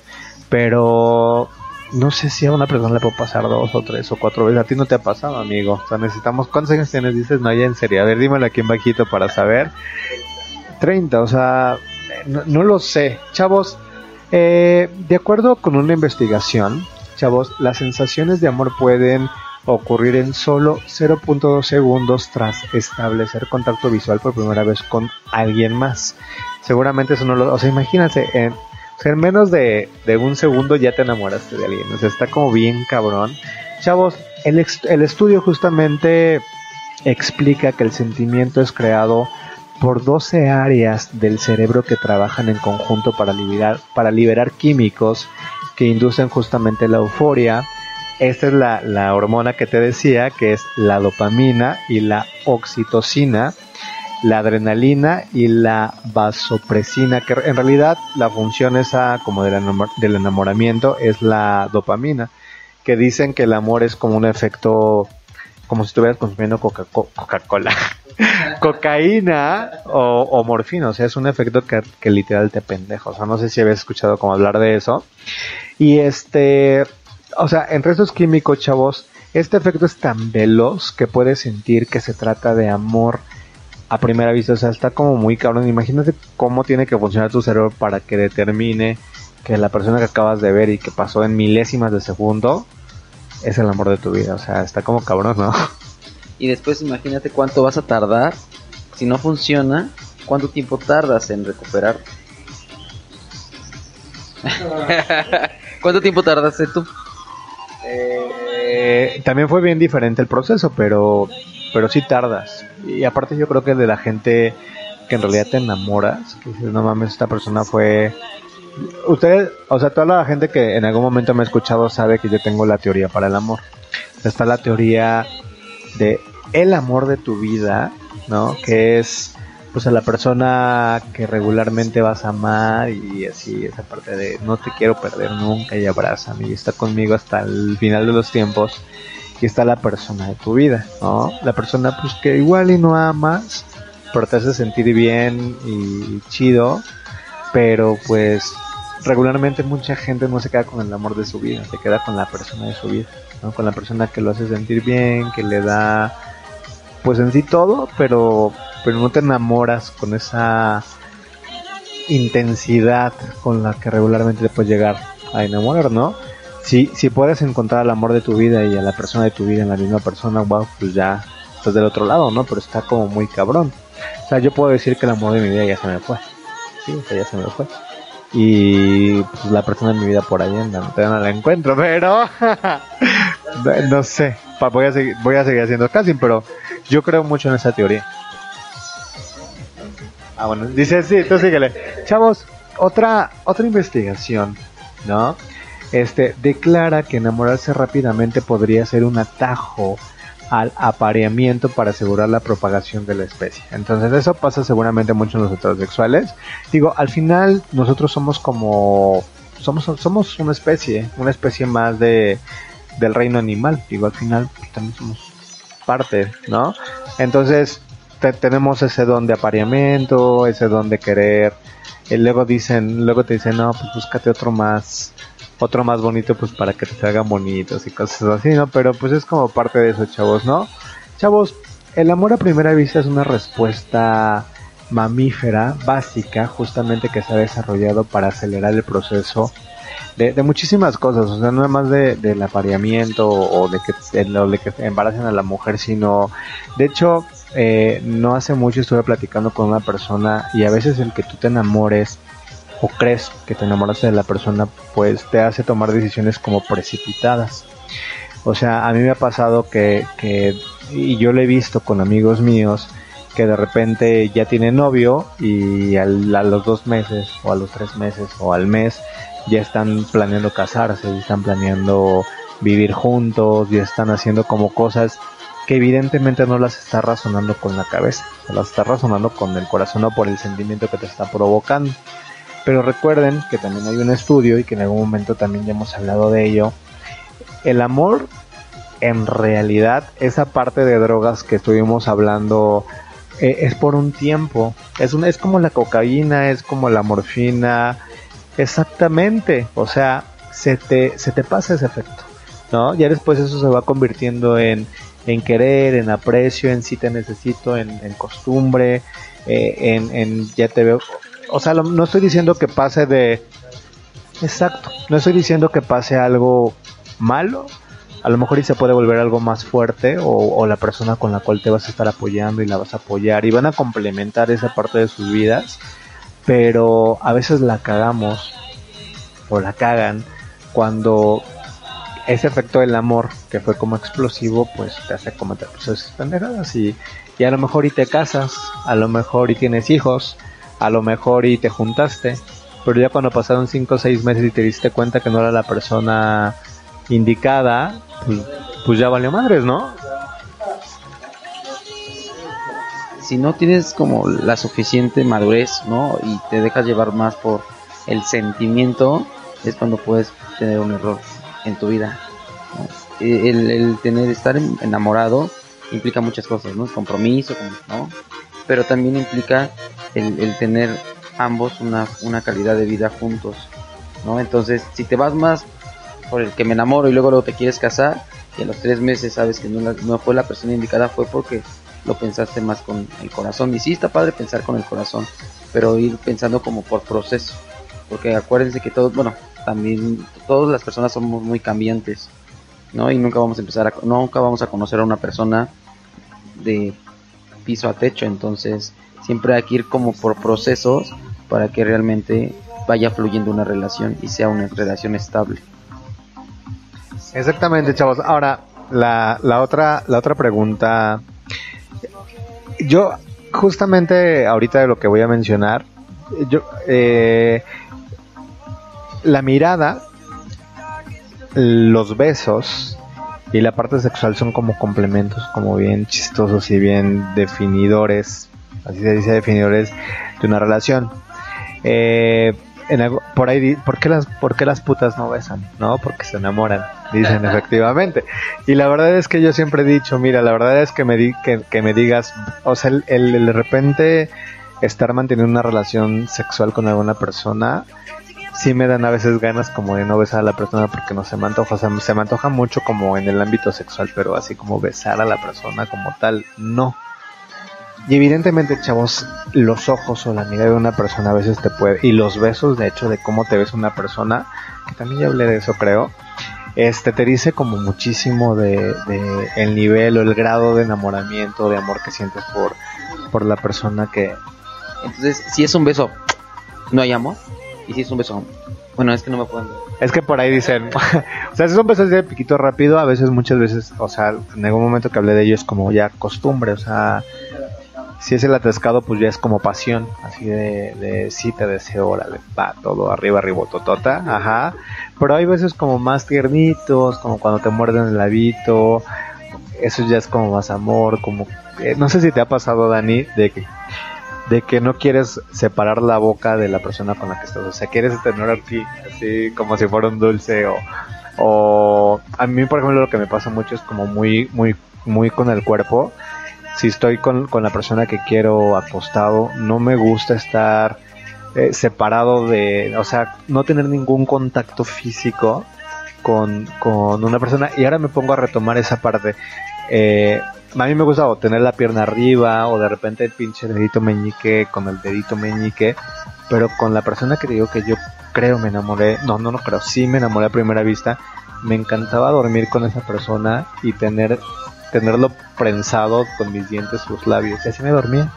[SPEAKER 1] Pero no sé si a una persona le puede pasar dos o tres o cuatro veces. A ti no te ha pasado, amigo. O sea, necesitamos. ¿Cuántos años tienes? Dices, no, ya en serio. A ver, dímelo aquí en bajito para saber. 30, o sea, no, lo sé. Chavos, eh, de acuerdo con una investigación, chavos, las sensaciones de amor pueden ocurrir en solo 0.2 segundos tras establecer contacto visual por primera vez con alguien más. Seguramente eso no lo... O sea, imagínate, en, en menos de, de un segundo ya te enamoraste de alguien. O sea, está como bien cabrón. Chavos, el, el estudio justamente explica que el sentimiento es creado por 12 áreas del cerebro que trabajan en conjunto para liberar, para liberar químicos que inducen justamente la euforia. Esta es la, la hormona que te decía, que es la dopamina y la oxitocina, la adrenalina y la vasopresina, que en realidad la función esa como del, enamor- del enamoramiento es la dopamina, que dicen que el amor es como un efecto, como si estuvieras consumiendo Coca- Coca-Cola cocaína o, o morfina, o sea, es un efecto que, que literal te pendeja, o sea, no sé si habías escuchado como hablar de eso. Y este, o sea, entre esos químicos, chavos, este efecto es tan veloz que puedes sentir que se trata de amor a primera vista, o sea, está como muy cabrón. Imagínate cómo tiene que funcionar tu cerebro para que determine que la persona que acabas de ver y que pasó en milésimas de segundo es el amor de tu vida, o sea, está como cabrón, ¿no?
[SPEAKER 2] Y después imagínate cuánto vas a tardar. Si no funciona, cuánto tiempo tardas en recuperar. ¿Cuánto tiempo tardaste tú?
[SPEAKER 1] Eh, también fue bien diferente el proceso, pero, pero sí tardas. Y aparte yo creo que de la gente que en realidad te enamoras, que dices, no mames, esta persona fue... Ustedes, o sea, toda la gente que en algún momento me ha escuchado sabe que yo tengo la teoría para el amor. Está la teoría de el amor de tu vida, ¿no? Que es pues a la persona que regularmente vas a amar y así esa parte de no te quiero perder nunca y abrázame y está conmigo hasta el final de los tiempos y está la persona de tu vida, ¿no? La persona pues que igual y no amas, pero te hace sentir bien y chido, pero pues regularmente mucha gente no se queda con el amor de su vida, se queda con la persona de su vida, ¿no? Con la persona que lo hace sentir bien, que le da pues en sí todo, pero pero no te enamoras con esa intensidad con la que regularmente te puedes llegar a enamorar, ¿no? Si, si puedes encontrar el amor de tu vida y a la persona de tu vida en la misma persona, wow, pues ya estás del otro lado, ¿no? Pero está como muy cabrón. O sea, yo puedo decir que el amor de mi vida ya se me fue. Sí, ya se me fue. Y pues la persona de mi vida por ahí anda, todavía no la encuentro, pero no sé, voy a seguir, voy a seguir haciendo casting, pero yo creo mucho en esa teoría. Ah, bueno, dice, sí, tú síguele. Chavos, otra, otra investigación, ¿no? Este, declara que enamorarse rápidamente podría ser un atajo al apareamiento para asegurar la propagación de la especie. Entonces eso pasa seguramente mucho en los heterosexuales. Digo, al final nosotros somos como somos somos una especie, una especie más de del reino animal. Digo, al final pues, también somos parte, ¿no? Entonces te- tenemos ese don de apareamiento, ese don de querer. Y luego dicen, luego te dicen, no, pues búscate otro más, otro más bonito, pues para que te salgan bonitos y cosas así, ¿no? Pero pues es como parte de eso, chavos, ¿no? Chavos, el amor a primera vista es una respuesta mamífera básica, justamente que se ha desarrollado para acelerar el proceso de, de muchísimas cosas, o sea, no nada más de, del apareamiento o de que, o de que embaracen a la mujer, sino, de hecho, eh, no hace mucho estuve platicando con una persona y a veces el que tú te enamores o crees que te enamoraste de la persona, pues te hace tomar decisiones como precipitadas. O sea, a mí me ha pasado que, que y yo lo he visto con amigos míos, que de repente ya tienen novio y al- a los dos meses o a los tres meses o al mes ya están planeando casarse, están planeando vivir juntos, ya están haciendo como cosas que evidentemente no las está razonando con la cabeza, las está razonando con el corazón o por el sentimiento que te está provocando. Pero recuerden que también hay un estudio y que en algún momento también ya hemos hablado de ello. El amor, en realidad, esa parte de drogas que estuvimos hablando eh, es por un tiempo. Es, un, es como la cocaína, es como la morfina. Exactamente. O sea, se te, se te pasa ese efecto. ¿no? Ya después eso se va convirtiendo en, en querer, en aprecio, en si te necesito, en, costumbre, eh, en, en ya te veo. O sea, lo- no estoy diciendo que pase de... Exacto, no estoy diciendo que pase algo malo, a lo mejor y se puede volver algo más fuerte o, o la persona con la cual te vas a estar apoyando y la vas a apoyar y van a complementar esa parte de sus vidas, pero a veces la cagamos o la cagan cuando ese efecto del amor que fue como explosivo pues te hace cometer pues, esas pendejadas y, y a lo mejor y te casas, a lo mejor y tienes hijos, a lo mejor y te juntaste, pero ya cuando pasaron 5 o 6 meses y te diste cuenta que no era la persona indicada, pues, pues ya valió madres, ¿no?
[SPEAKER 2] si no tienes como la suficiente madurez, ¿no? Y te dejas llevar más por el sentimiento, es cuando puedes tener un error en tu vida. El, el tener, estar en- enamorado implica muchas cosas, ¿no? Compromiso, ¿no? Pero también implica el, tener ambos una, una calidad de vida juntos, ¿no? Entonces, si te vas más por el que me enamoro y luego, luego te quieres casar y a los tres meses sabes que no, la- no fue la persona indicada, fue porque lo pensaste más con el corazón. Y sí está padre pensar con el corazón, pero ir pensando como por proceso. Porque acuérdense que todos, bueno, también todas las personas somos muy cambiantes, ¿no? Y nunca vamos a empezar a, nunca vamos a conocer a una persona de piso a techo. Entonces, siempre hay que ir como por procesos para que realmente vaya fluyendo una relación y sea una relación estable.
[SPEAKER 1] Exactamente, chavos. Ahora, la, la otra, la otra pregunta. Yo, justamente ahorita de lo que voy a mencionar, yo, eh, la mirada, los besos y la parte sexual son como complementos, como bien chistosos y bien definidores, así se dice definidores de una relación. Eh, en algo- por ahí, ¿por qué, las, ¿por qué las putas no besan? No, porque se enamoran, dicen efectivamente. Y la verdad es que yo siempre he dicho, mira, la verdad es que me, di, que, que me digas, o sea, el, el- el de repente estar manteniendo una relación sexual con alguna persona, sí me dan a veces ganas como de no besar a la persona porque no se me antoja, o sea, se me antoja mucho como en el ámbito sexual, pero así como besar a la persona como tal, no. Y evidentemente, chavos, los ojos o la mirada de una persona a veces te puede, y los besos, de hecho, de cómo te ves una persona, que también ya hablé de eso, creo, este te dice como muchísimo de, de el nivel o el grado de enamoramiento, de amor que sientes por, por la persona que...
[SPEAKER 2] Entonces, si es un beso, no hay amor. Y si es un beso, bueno, es que no me pueden ver.
[SPEAKER 1] Es que por ahí dicen, o sea, si son besos de piquito rápido, a veces, muchas veces, o sea, en algún momento que hablé de ello es como ya costumbre, o sea, si es el atascado, pues ya es como pasión, así de, de sí te deseo, órale, va, todo arriba, arriba, totota, ajá. Pero hay veces como más tiernitos, como cuando te muerden el labito, eso ya es como más amor, como, eh, no sé si te ha pasado, Dani, de que de que no quieres separar la boca de la persona con la que estás, o sea, quieres tener aquí, así como si fuera un dulce o, o a mí por ejemplo lo que me pasa mucho es como muy, muy, muy con el cuerpo, si estoy con, con la persona que quiero acostado, no me gusta estar eh, separado de, o sea, no tener ningún contacto físico con, con una persona. Y ahora me pongo a retomar esa parte. Eh, a mí me gusta o tener la pierna arriba o de repente el pinche dedito meñique con el dedito meñique, pero con la persona que digo que yo creo me enamoré, no, no, no creo, sí me enamoré a primera vista, me encantaba dormir con esa persona y tener tenerlo prensado con mis dientes sus labios y así me dormía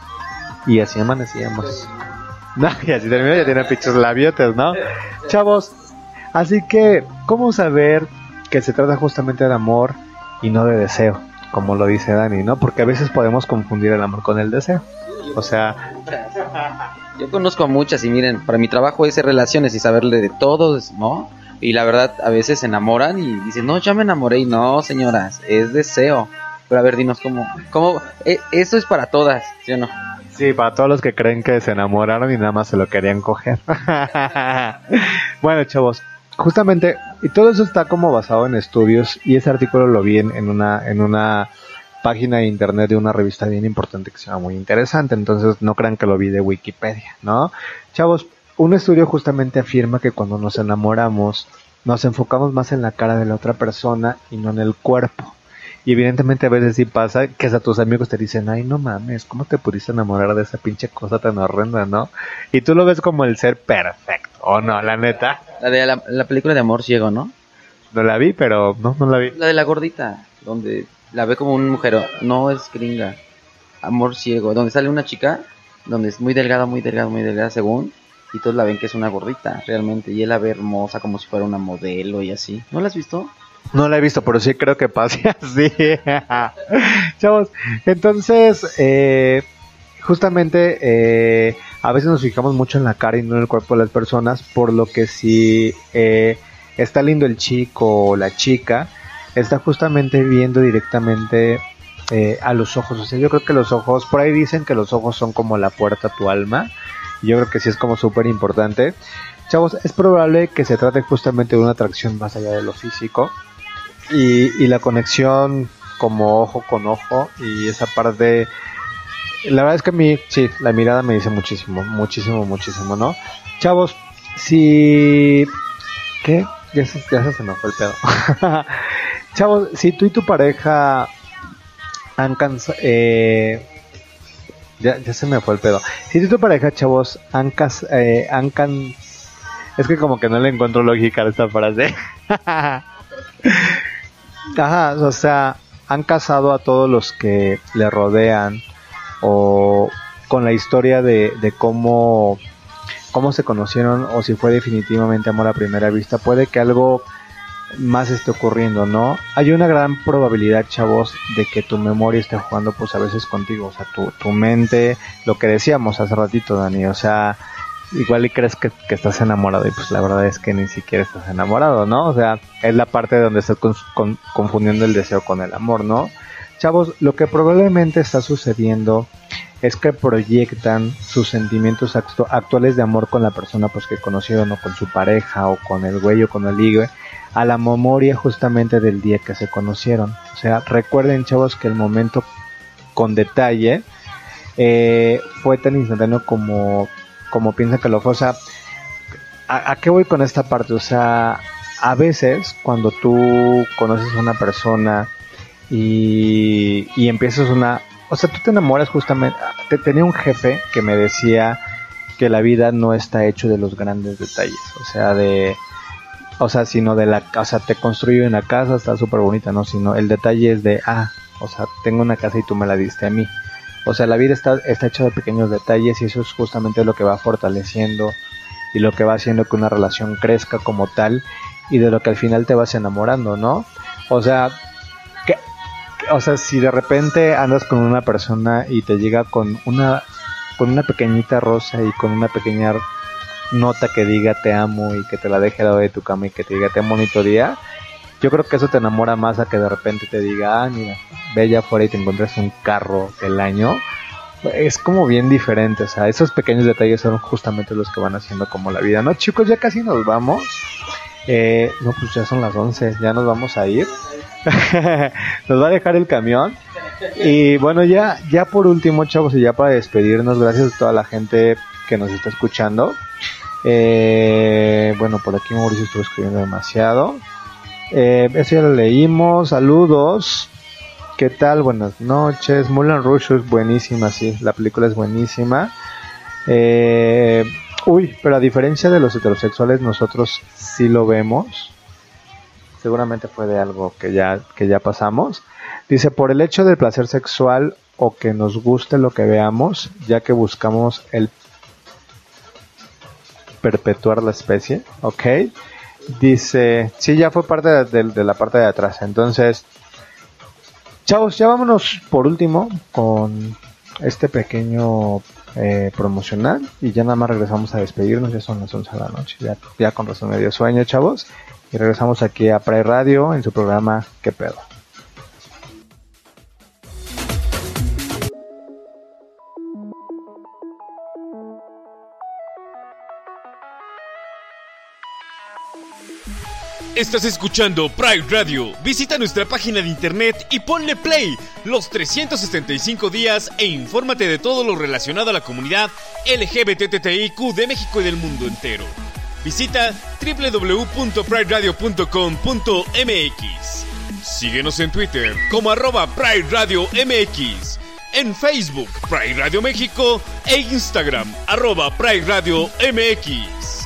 [SPEAKER 1] y así amanecíamos. No, y así termina, ya tiene pinches labiotes, ¿no? Chavos, así que, ¿cómo saber que se trata justamente de amor y no de deseo? Como lo dice Dani, ¿no? Porque a veces podemos confundir el amor con el deseo. O sea,
[SPEAKER 2] Yo conozco a muchas y miren, para mi trabajo es relaciones y saberle de todos, ¿no? Y la verdad, a veces se enamoran y dicen, no, ya me enamoré. Y no, señoras, es deseo. Pero a ver, dinos cómo, cómo, eh, eso es para todas, ¿sí o no?
[SPEAKER 1] Sí, para todos los que creen que se enamoraron y nada más se lo querían coger. bueno, chavos, justamente, y todo eso está como basado en estudios, y ese artículo lo vi en, una, en una página de internet de una revista bien importante que se llama muy interesante, entonces no crean que lo vi de Wikipedia, ¿no? Chavos, un estudio justamente afirma que cuando nos enamoramos, nos enfocamos más en la cara de la otra persona y no en el cuerpo. Y evidentemente a veces sí pasa que hasta tus amigos te dicen, ay no mames, ¿cómo te pudiste enamorar de esa pinche cosa tan horrenda, no? Y tú lo ves como el ser perfecto, ¿o no? La neta.
[SPEAKER 2] La de la, la película de Amor Ciego, ¿no?
[SPEAKER 1] No la vi, pero no, no la vi.
[SPEAKER 2] La de la gordita, donde la ve como un mujer, no es gringa. Amor Ciego, donde sale una chica, donde es muy delgada, muy delgada, muy delgada según, y todos la ven que es una gordita, realmente, y él la ve hermosa como si fuera una modelo y así. ¿No la has visto?
[SPEAKER 1] No la he visto, pero sí creo que pase así. Chavos, entonces, eh, justamente, eh, a veces nos fijamos mucho en la cara y no en el cuerpo de las personas, por lo que si eh, está lindo el chico o la chica, está justamente viendo directamente eh, a los ojos. O sea, yo creo que los ojos, por ahí dicen que los ojos son como la puerta a tu alma. Yo creo que sí es como súper importante. Chavos, es probable que se trate justamente de una atracción más allá de lo físico. Y, y la conexión como ojo con ojo y esa parte... La verdad es que a mí, sí, la mirada me dice muchísimo, muchísimo, muchísimo, ¿no? Chavos, si... ¿Qué? Ya se, ya se me fue el pedo. Chavos, si tú y tu pareja han cansado... Eh, ya, ya se me fue el pedo. Si tú y tu pareja, chavos, han, cas eh, han can... Es que como que no le encuentro lógica a esta frase. Ajá, o sea, han casado a todos los que le rodean o con la historia de, cómo, cómo se conocieron o si fue definitivamente amor a primera vista. Puede que algo más esté ocurriendo, ¿no? Hay una gran probabilidad, chavos, de que tu memoria esté jugando pues a veces contigo, o sea, tu, tu mente, lo que decíamos hace ratito, Dani, o sea, igual y crees que, estás enamorado y pues la verdad es que ni siquiera estás enamorado, ¿no? O sea, es la parte donde estás con- confundiendo el deseo con el amor, ¿no? Chavos, lo que probablemente está sucediendo es que proyectan sus sentimientos actu- actuales de amor con la persona pues que conocieron o con su pareja o con el güey o con el ligue a la memoria justamente del día que se conocieron. O sea, recuerden chavos que el momento con detalle eh, fue tan instantáneo como, como piensan que lo fue. O sea, ¿a, a qué voy con esta parte? O sea, a veces cuando tú conoces a una persona y, y empiezas una... O sea, tú te enamoras justamente... te- tenía un jefe que me decía que la vida no está hecho de los grandes detalles. O sea, de... O sea, sino de la casa, te construyo una casa, está súper bonita, ¿no? Sino el detalle es de, ah, o sea, tengo una casa y tú me la diste a mí. O sea, la vida está, está hecha de pequeños detalles y eso es justamente lo que va fortaleciendo y lo que va haciendo que una relación crezca como tal y de lo que al final te vas enamorando, ¿no? O sea, o sea, si de repente andas con una persona y te llega con una con una pequeñita rosa y con una pequeña nota que diga te amo y que te la deje al lado de tu cama y que te diga te amo bonito día, yo creo que eso te enamora más a que de repente te diga, ah, mira, ve allá afuera y te encuentras un carro del año. Es como bien diferente, o sea, esos pequeños detalles son justamente los que van haciendo como la vida, ¿no? Chicos, ya casi nos vamos. Eh, no, pues ya son las 11, ya nos vamos a ir. nos va a dejar el camión. Y bueno, ya, ya por último, chavos, y ya para despedirnos, gracias a toda la gente que nos está escuchando. Eh, bueno, por aquí Mauricio estuvo escribiendo demasiado. Eh, eso ya lo leímos. Saludos. ¿Qué tal? Buenas noches. Mulan Rouge es buenísima, sí. La película es buenísima. Eh, uy, pero a diferencia de los heterosexuales, nosotros sí lo vemos. Seguramente fue de algo que ya, que ya pasamos. Dice, por el hecho del placer sexual o que nos guste lo que veamos, ya que buscamos el perpetuar la especie, ¿ok? Dice, sí, ya fue parte de, la parte de atrás. Entonces, chavos, ya vámonos por último con este pequeño eh, promocional y ya nada más regresamos a despedirnos, ya son las 11 de la noche, ya, ya con razón me dio sueño, chavos. Y regresamos aquí a Pride Radio en su programa ¿Qué pedo?
[SPEAKER 24] Estás escuchando Pride Radio. Visita nuestra página de internet y ponle play los 365 días e infórmate de todo lo relacionado a la comunidad LGBTTIQ de México y del mundo entero. Visita www.prideradio.com.mx. Síguenos en Twitter como arroba Pride Radio MX, en Facebook Pride Radio México e Instagram arroba Pride Radio MX.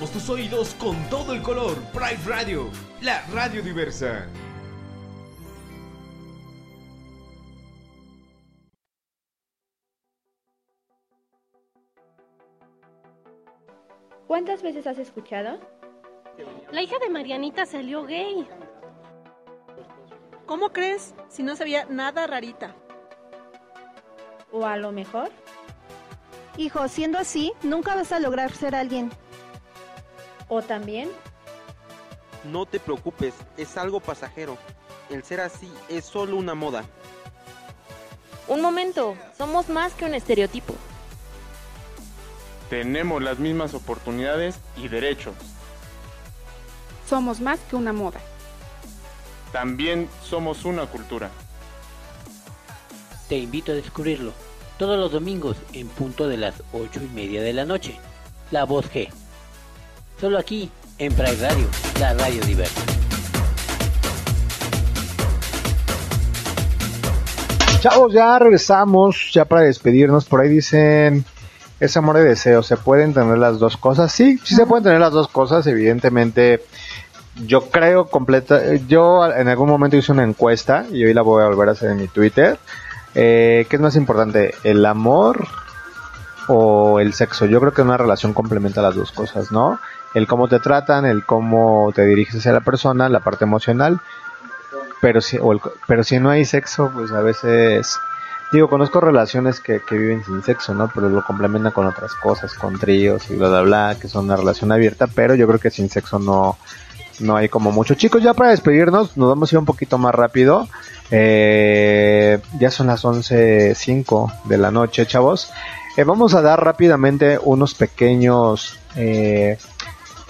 [SPEAKER 24] Tus oídos con todo el color. Pride Radio, la radio diversa.
[SPEAKER 25] ¿Cuántas veces has escuchado?
[SPEAKER 26] La hija de Marianita salió gay.
[SPEAKER 27] ¿Cómo crees? Si no se veía nada rarita.
[SPEAKER 25] ¿O a lo mejor?
[SPEAKER 28] Hijo, siendo así, nunca vas a lograr ser alguien.
[SPEAKER 25] ¿O también?
[SPEAKER 29] No te preocupes, es algo pasajero. El ser así es solo una moda.
[SPEAKER 25] Un momento, somos más que un estereotipo.
[SPEAKER 30] Tenemos las mismas oportunidades y derechos.
[SPEAKER 19] Somos más que una moda.
[SPEAKER 30] También somos una cultura.
[SPEAKER 31] Te invito a descubrirlo todos los domingos en punto de las ocho y media de la noche. La voz G. Solo aquí en Pride Radio, la radio diversa.
[SPEAKER 1] Chavos, ya regresamos, ya para despedirnos. Por ahí dicen, es amor y deseo, ¿se pueden tener las dos cosas? Sí, sí se pueden tener las dos cosas, evidentemente. Yo creo completa, yo en algún momento hice una encuesta y hoy la voy a volver a hacer en mi Twitter. Eh, ¿Qué es más importante, el amor o el sexo? Yo creo que una relación complementa las dos cosas, ¿no? El cómo te tratan, el cómo te diriges hacia la persona, la parte emocional pero si, o el- pero si no hay sexo, pues a veces, digo, conozco relaciones que, que viven sin sexo, ¿no? Pero lo complementan con otras cosas, con tríos y bla, bla, bla, que son una relación abierta, pero yo creo que sin sexo no, no hay como mucho. Chicos, ya para despedirnos, nos vamos a ir un poquito más rápido. Eh, ya son las 11.05 de la noche, chavos. Eh, vamos a dar rápidamente unos pequeños eh,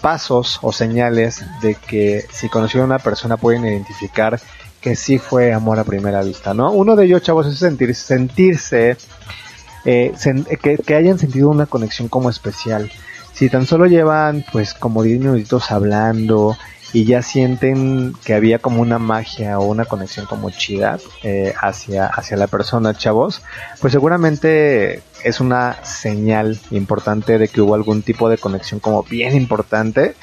[SPEAKER 1] pasos o señales de que si conocieron a una persona pueden identificar que sí fue amor a primera vista, ¿no? Uno de ellos, chavos, es sentir, sentirse, eh, que, que hayan sentido una conexión como especial. Si tan solo llevan, pues, como 10 minutitos hablando y ya sienten que había como una magia o una conexión como chida eh, hacia, hacia la persona, chavos, pues seguramente es una señal importante de que hubo algún tipo de conexión como bien importante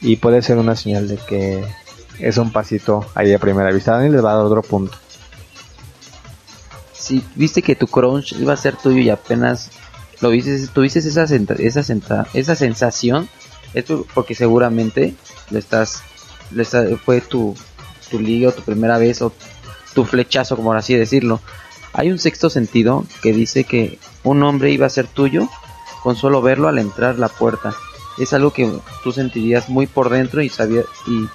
[SPEAKER 1] y puede ser una señal de que es un pasito ahí a primera vista. Dani les va a dar otro punto.
[SPEAKER 2] Si viste que tu crunch iba a ser tuyo y apenas lo viste, tuviste esa, esa, esa sensación, esto porque seguramente le estás, fue tu, tu liga o tu primera vez o tu flechazo, como así decirlo. Hay un sexto sentido que dice que un hombre iba a ser tuyo con solo verlo al entrar la puerta. Es algo que tú sentirías muy por dentro y sabías y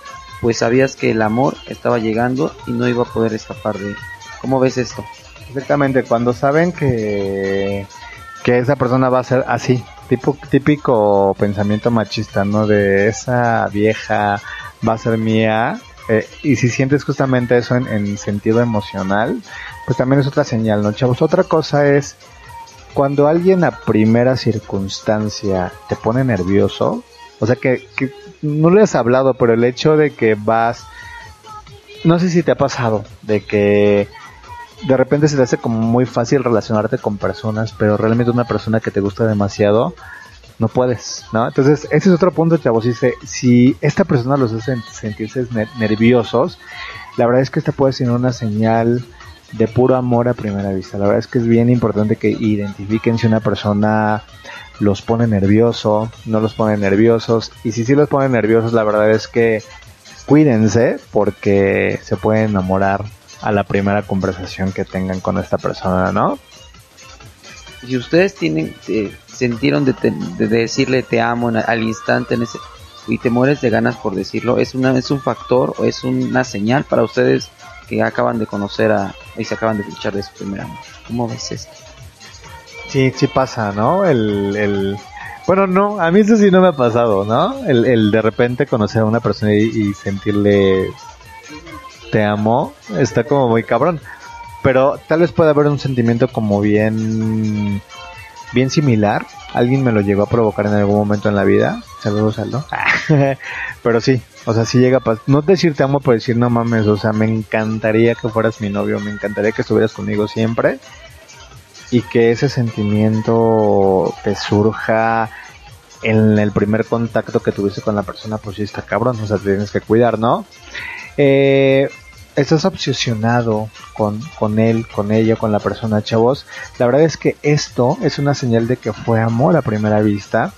[SPEAKER 2] pues sabías que el amor estaba llegando y no iba a poder escapar de él. ¿Cómo ves esto?
[SPEAKER 1] Exactamente, cuando saben que, que esa persona va a ser así, tipo, típico pensamiento machista, ¿no? De esa vieja va a ser mía. eh, y si sientes justamente eso en, en sentido emocional, pues también es otra señal, ¿no, chavos? Otra cosa es cuando alguien a primera circunstancia te pone nervioso, o sea que, que no le has hablado, pero el hecho de que vas, no sé si te ha pasado, de que de repente se te hace como muy fácil relacionarte con personas, pero realmente una persona que te gusta demasiado no puedes, ¿no? Entonces, ese es otro punto, chavos. Dice, si esta persona los hace sentirse ner- nerviosos, la verdad es que esta puede ser una señal de puro amor a primera vista. La verdad es que es bien importante que identifiquen si una persona los pone nervioso, no los pone nerviosos. Y si sí los pone nerviosos, la verdad es que cuídense porque se pueden enamorar a la primera conversación que tengan con esta persona, ¿no?
[SPEAKER 2] Si ustedes tienen, eh, sintieron de, te- de decirle te amo en- al instante en ese, y te mueres de ganas por decirlo, ¿es, una, ¿es un factor o es una señal para ustedes que acaban de conocer a, y se acaban de fichar de su primer amor? ¿Cómo ves esto?
[SPEAKER 1] Sí, sí pasa, ¿no? El, el... Bueno, no, a mí eso sí no me ha pasado, ¿no? El, de repente conocer a una persona y sentirle te amo, está como muy cabrón. Pero tal vez pueda haber un sentimiento como bien, bien similar. Alguien me lo llegó a provocar en algún momento en la vida. Saludos, Aldo. Pero sí, o sea, sí llega a pasar. No decir te amo, pero decir no mames, o sea, me encantaría que fueras mi novio, me encantaría que estuvieras conmigo siempre y que ese sentimiento te surja en el primer contacto que tuviste con la persona, pues sí está cabrón, o sea, te tienes que cuidar, ¿no? Eh, estás obsesionado con, con él, con ella, con la persona, chavos. La verdad es que esto es una señal de que fue amor a primera vista.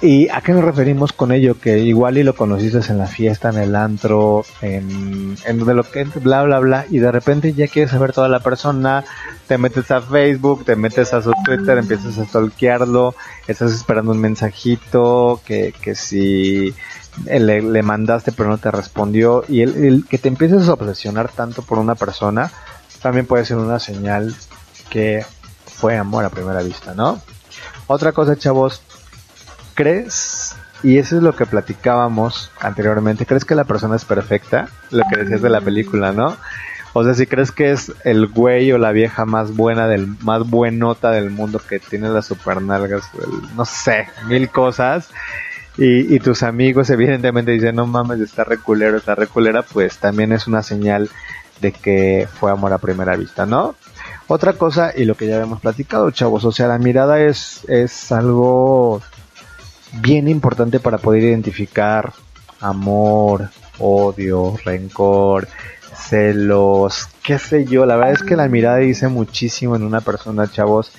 [SPEAKER 1] ¿Y a qué nos referimos con ello? Que igual y lo conociste en la fiesta, en el antro, en, en donde lo que, bla, bla, bla, y de repente ya quieres saber toda la persona, te metes a Facebook, te metes a su Twitter, empiezas a stalkearlo, estás esperando un mensajito, que, que si le, le mandaste pero no te respondió, y el, el que te empieces a obsesionar tanto por una persona, también puede ser una señal que fue amor a primera vista, ¿no? Otra cosa, chavos, ¿crees? Y eso es lo que platicábamos anteriormente. ¿Crees que la persona es perfecta? Lo que decías de la película, ¿no? O sea, si crees que es el güey o la vieja más buena del, más buenota del mundo que tiene las supernalgas, el- no sé, mil cosas. Y, y tus amigos evidentemente dicen, no mames, está reculero, está reculera, pues también es una señal de que fue amor a primera vista, ¿no? Otra cosa, y lo que ya habíamos platicado, chavos, o sea, la mirada es, es algo bien importante para poder identificar amor, odio, rencor, celos, qué sé yo. La verdad es que la mirada dice muchísimo en una persona, chavos.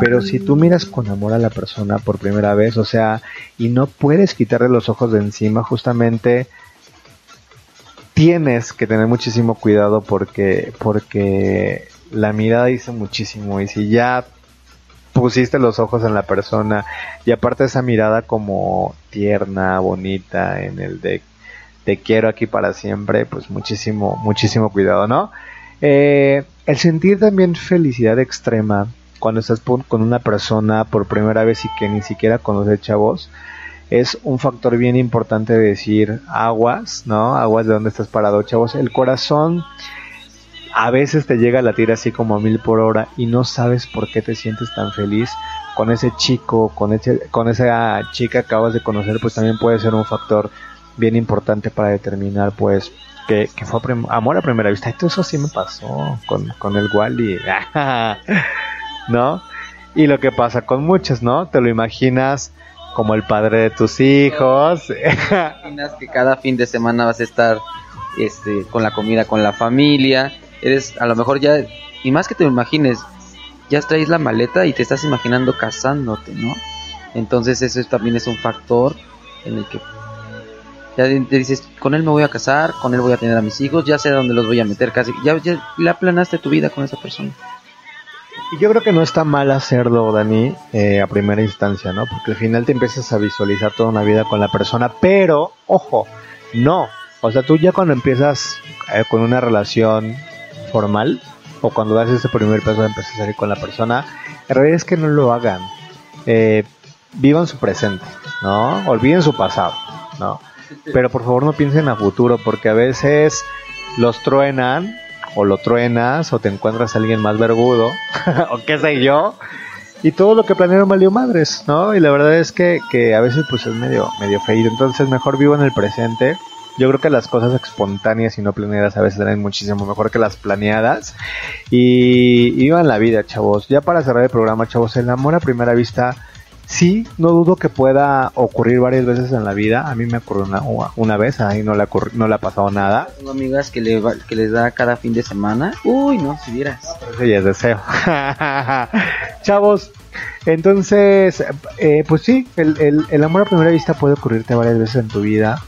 [SPEAKER 1] Pero si tú miras con amor a la persona por primera vez, o sea, y no puedes quitarle los ojos de encima, justamente tienes que tener muchísimo cuidado porque porque la mirada dice muchísimo y si ya pusiste los ojos en la persona y aparte esa mirada como tierna, bonita en el de te quiero aquí para siempre, pues muchísimo, muchísimo cuidado, ¿no? Eh, el sentir también felicidad extrema cuando estás con una persona por primera vez y que ni siquiera conoce chavos, es un factor bien importante de decir aguas, ¿no? Aguas de dónde estás parado, chavos. El corazón a veces te llega a latir así como a mil por hora y no sabes por qué te sientes tan feliz con ese chico, con ese, con esa chica que acabas de conocer, pues también puede ser un factor bien importante para determinar, pues, que, fue amor a primera vista. Esto eso sí me pasó con, con el Wally, ¿no? Y lo que pasa con muchos, ¿no? Te lo imaginas como el padre de tus hijos.
[SPEAKER 2] imaginas que cada fin de semana vas a estar este con la comida con la familia eres a lo mejor ya y más que te lo imagines ya traes la maleta y te estás imaginando casándote no entonces eso es- también es un factor en el que ya te dices con él me voy a casar con él voy a tener a mis hijos ya sé dónde los voy a meter casi ya ya, ya planaste tu vida con esa persona
[SPEAKER 1] Y yo creo que no está mal hacerlo, Dani, eh, a primera instancia, ¿no? Porque al final te empiezas a visualizar toda una vida con la persona, pero, ojo, no. O sea, tú ya cuando empiezas eh, con una relación formal, o cuando das ese primer paso de empezar a salir con la persona, en realidad es que no lo hagan. Eh, vivan su presente, ¿no? Olviden su pasado, ¿no? Pero por favor no piensen a futuro, porque a veces los truenan, o lo truenas, o te encuentras a alguien más vergudo, o qué sé yo, y todo lo que planearon valió madres, ¿no? Y la verdad es que, que a veces pues es medio, medio feído, entonces mejor vivo en el presente. Yo creo que las cosas espontáneas y no planeadas a veces eran muchísimo mejor que las planeadas. Y, y la vida, chavos. Ya para cerrar el programa, chavos, el amor a primera vista sí, no dudo que pueda ocurrir varias veces en la vida. A mí me ocurrió una, una vez, ahí no le, no le ha pasado nada.
[SPEAKER 2] Tengo amigas que, le va- que les da cada fin de semana. Uy, no, si vieras.
[SPEAKER 1] Eso ya es deseo. Chavos, entonces, eh, pues sí, el, el- el amor a primera vista puede ocurrirte varias veces en tu vida.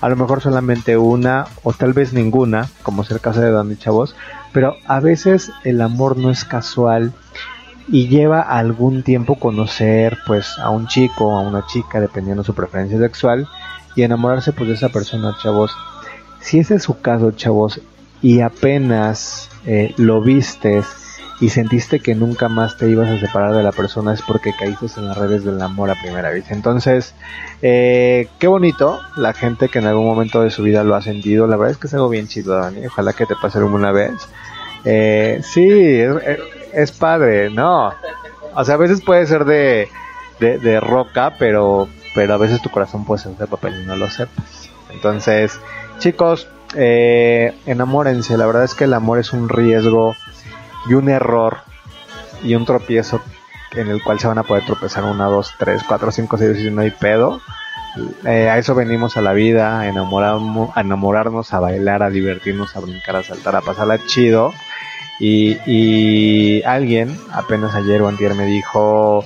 [SPEAKER 1] A lo mejor solamente una o tal vez ninguna, como es el caso de Dani Chavos. Pero a veces el amor no es casual y lleva algún tiempo conocer pues a un chico o a una chica dependiendo de su preferencia sexual y enamorarse pues de esa persona chavos. Si ese es su caso chavos y apenas eh, lo vistes y sentiste que nunca más te ibas a separar de la persona es porque caíste en las redes del amor a primera vista. Entonces eh, qué bonito la gente que en algún momento de su vida lo ha sentido. La verdad es que es algo bien chido Dani. Ojalá que te pase alguna vez. Eh, sí, es, es- padre, no. O sea, a veces puede ser de, de, roca, pero, pero a veces tu corazón puede ser de papel y no lo sepas. Entonces, chicos, eh, enamórense. La verdad es que el amor es un riesgo y un error y un tropiezo en el cual se van a poder tropezar una, dos, tres, cuatro, cinco, seis y no hay pedo. Eh, a eso venimos a la vida, a enamorarnos, a bailar, a divertirnos, a brincar, a saltar, a pasarla chido. Y, y alguien apenas ayer o antier me dijo,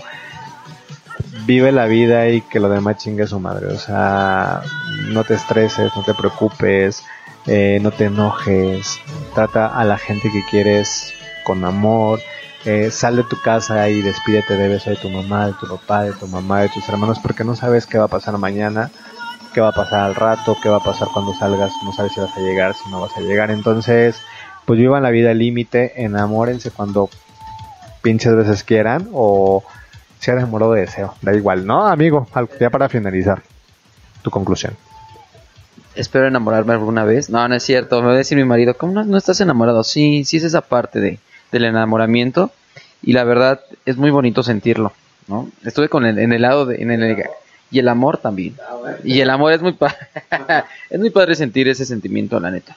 [SPEAKER 1] vive la vida y que lo demás chingue su madre. O sea, no te estreses, no te preocupes, eh, no te enojes, trata a la gente que quieres con amor. Eh, sal de tu casa y despídete de beso de tu mamá, de tu papá, de tu mamá, de tus hermanos, porque no sabes qué va a pasar mañana, qué va a pasar al rato, qué va a pasar cuando salgas, no sabes si vas a llegar, si no vas a llegar. Entonces, pues vivan la vida al límite, enamórense cuando pinches veces quieran o sea de de deseo, da igual, ¿no, amigo? Ya para finalizar, tu conclusión.
[SPEAKER 2] Espero enamorarme alguna vez. No, no es cierto. Me va a decir mi marido, ¿cómo no, no estás enamorado? Sí, sí es esa parte de, del enamoramiento. Y la verdad es muy bonito sentirlo, ¿no? Estuve con el, en el lado de... En el, y el amor también. Y el amor es muy, pa- es muy padre sentir ese sentimiento, la neta.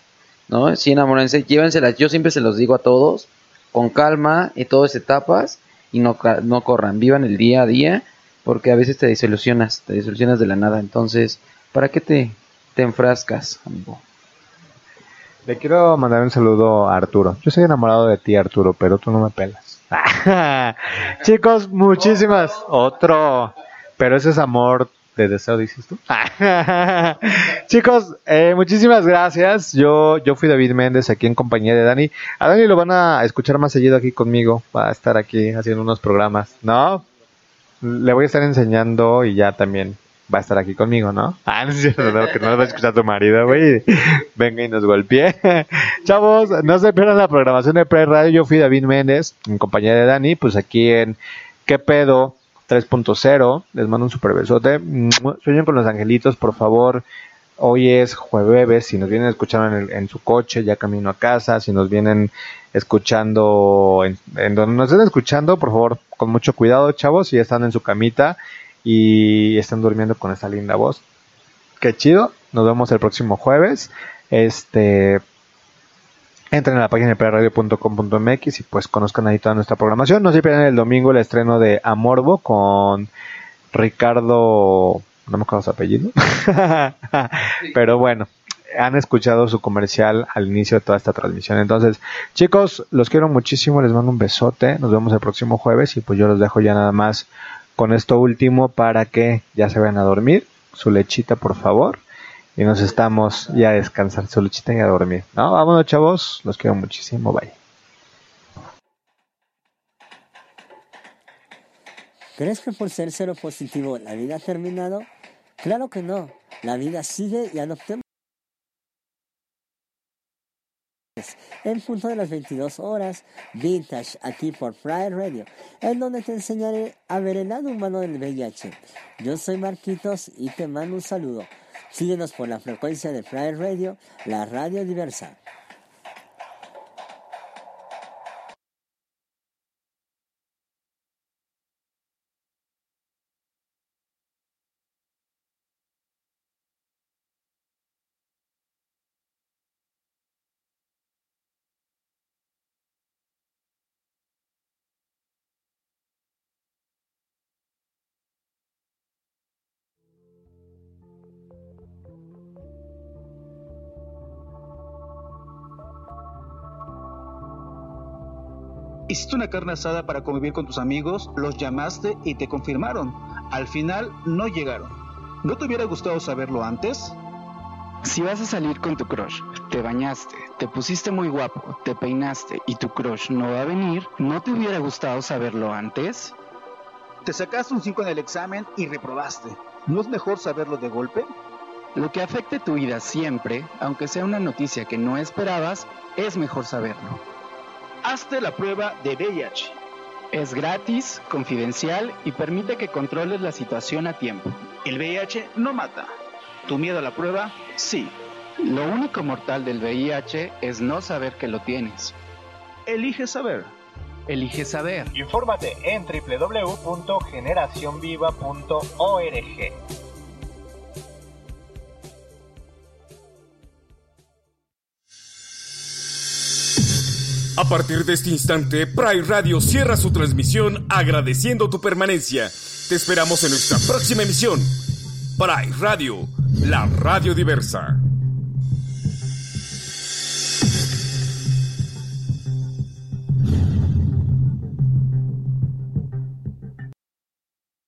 [SPEAKER 2] ¿No? Sí, enamórense, llévenselas. Yo siempre se los digo a todos, con calma, en todas etapas, y no, no corran. Vivan el día a día, porque a veces te desilusionas, te desilusionas de la nada. Entonces, ¿para qué te, te enfrascas, amigo?
[SPEAKER 1] Le quiero mandar un saludo a Arturo. Yo soy enamorado de ti, Arturo, pero tú no me pelas. Chicos, muchísimas. Otro. Pero ese es amor de deseo, dices tú. Chicos, eh, muchísimas gracias. Yo, yo fui David Méndez aquí en compañía de Dani. A Dani lo van a escuchar más seguido aquí conmigo. Va a estar aquí haciendo unos programas, ¿no? Le voy a estar enseñando y ya también va a estar aquí conmigo, ¿no? Ah, no es cierto, no, que no lo va a escuchar tu marido, güey. Venga y nos golpee. Chavos, no se pierdan la programación de Pre Radio. Yo fui David Méndez, en compañía de Dani, pues aquí en ¿Qué pedo? 3.0. Les mando un super besote. Sueñen con los angelitos, por favor. Hoy es jueves, si nos vienen escuchando en, su coche, ya camino a casa, si nos vienen escuchando en, donde nos estén escuchando, por favor, con mucho cuidado, chavos, si ya están en su camita y están durmiendo con esta linda voz. Qué chido, nos vemos el próximo jueves. Este, entren a la página de prradio.com.mx y pues conozcan ahí toda nuestra programación. No se pierdan el domingo el estreno de Amorbo con Ricardo, no me acuerdo su apellido, pero bueno, han escuchado su comercial al inicio de toda esta transmisión. Entonces, chicos, los quiero muchísimo, les mando un besote, nos vemos el próximo jueves y pues yo los dejo ya nada más con esto último para que ya se vayan a dormir. Su lechita, por favor. Y nos estamos ya a descansar, su lechita y a dormir. ¿No? Vámonos, chavos. Los quiero muchísimo. Bye.
[SPEAKER 32] ¿Crees que por ser cero positivo la vida ha terminado? Claro que no. La vida sigue y adoptemos. En punto de las 22 horas, Vintage, aquí por Pride Radio, en donde te enseñaré a ver el lado humano del VIH. Yo soy Marquitos y te mando un saludo. Síguenos por la frecuencia de Pride Radio, la radio diversa.
[SPEAKER 33] Hiciste una carne asada para convivir con tus amigos, los llamaste y te confirmaron. Al final no llegaron. ¿No te hubiera gustado saberlo antes?
[SPEAKER 34] Si vas a salir con tu crush, te bañaste, te pusiste muy guapo, te peinaste y tu crush no va a venir, ¿no te hubiera gustado saberlo antes?
[SPEAKER 33] Te sacaste un 5 en el examen y reprobaste. ¿No es mejor saberlo de golpe?
[SPEAKER 34] Lo que afecte tu vida siempre, aunque sea una noticia que no esperabas, es mejor saberlo.
[SPEAKER 33] Hazte la prueba de VIH.
[SPEAKER 34] Es gratis, confidencial y permite que controles la situación a tiempo.
[SPEAKER 33] El VIH no mata. ¿Tu miedo a la prueba? Sí.
[SPEAKER 34] Lo único mortal del VIH es no saber que lo tienes.
[SPEAKER 33] Elige saber.
[SPEAKER 34] Elige saber.
[SPEAKER 22] Infórmate en www.generacionviva.org.
[SPEAKER 24] partir de este instante, Pride Radio cierra su transmisión agradeciendo tu permanencia. Te esperamos en nuestra próxima emisión. Pride Radio, la radio diversa.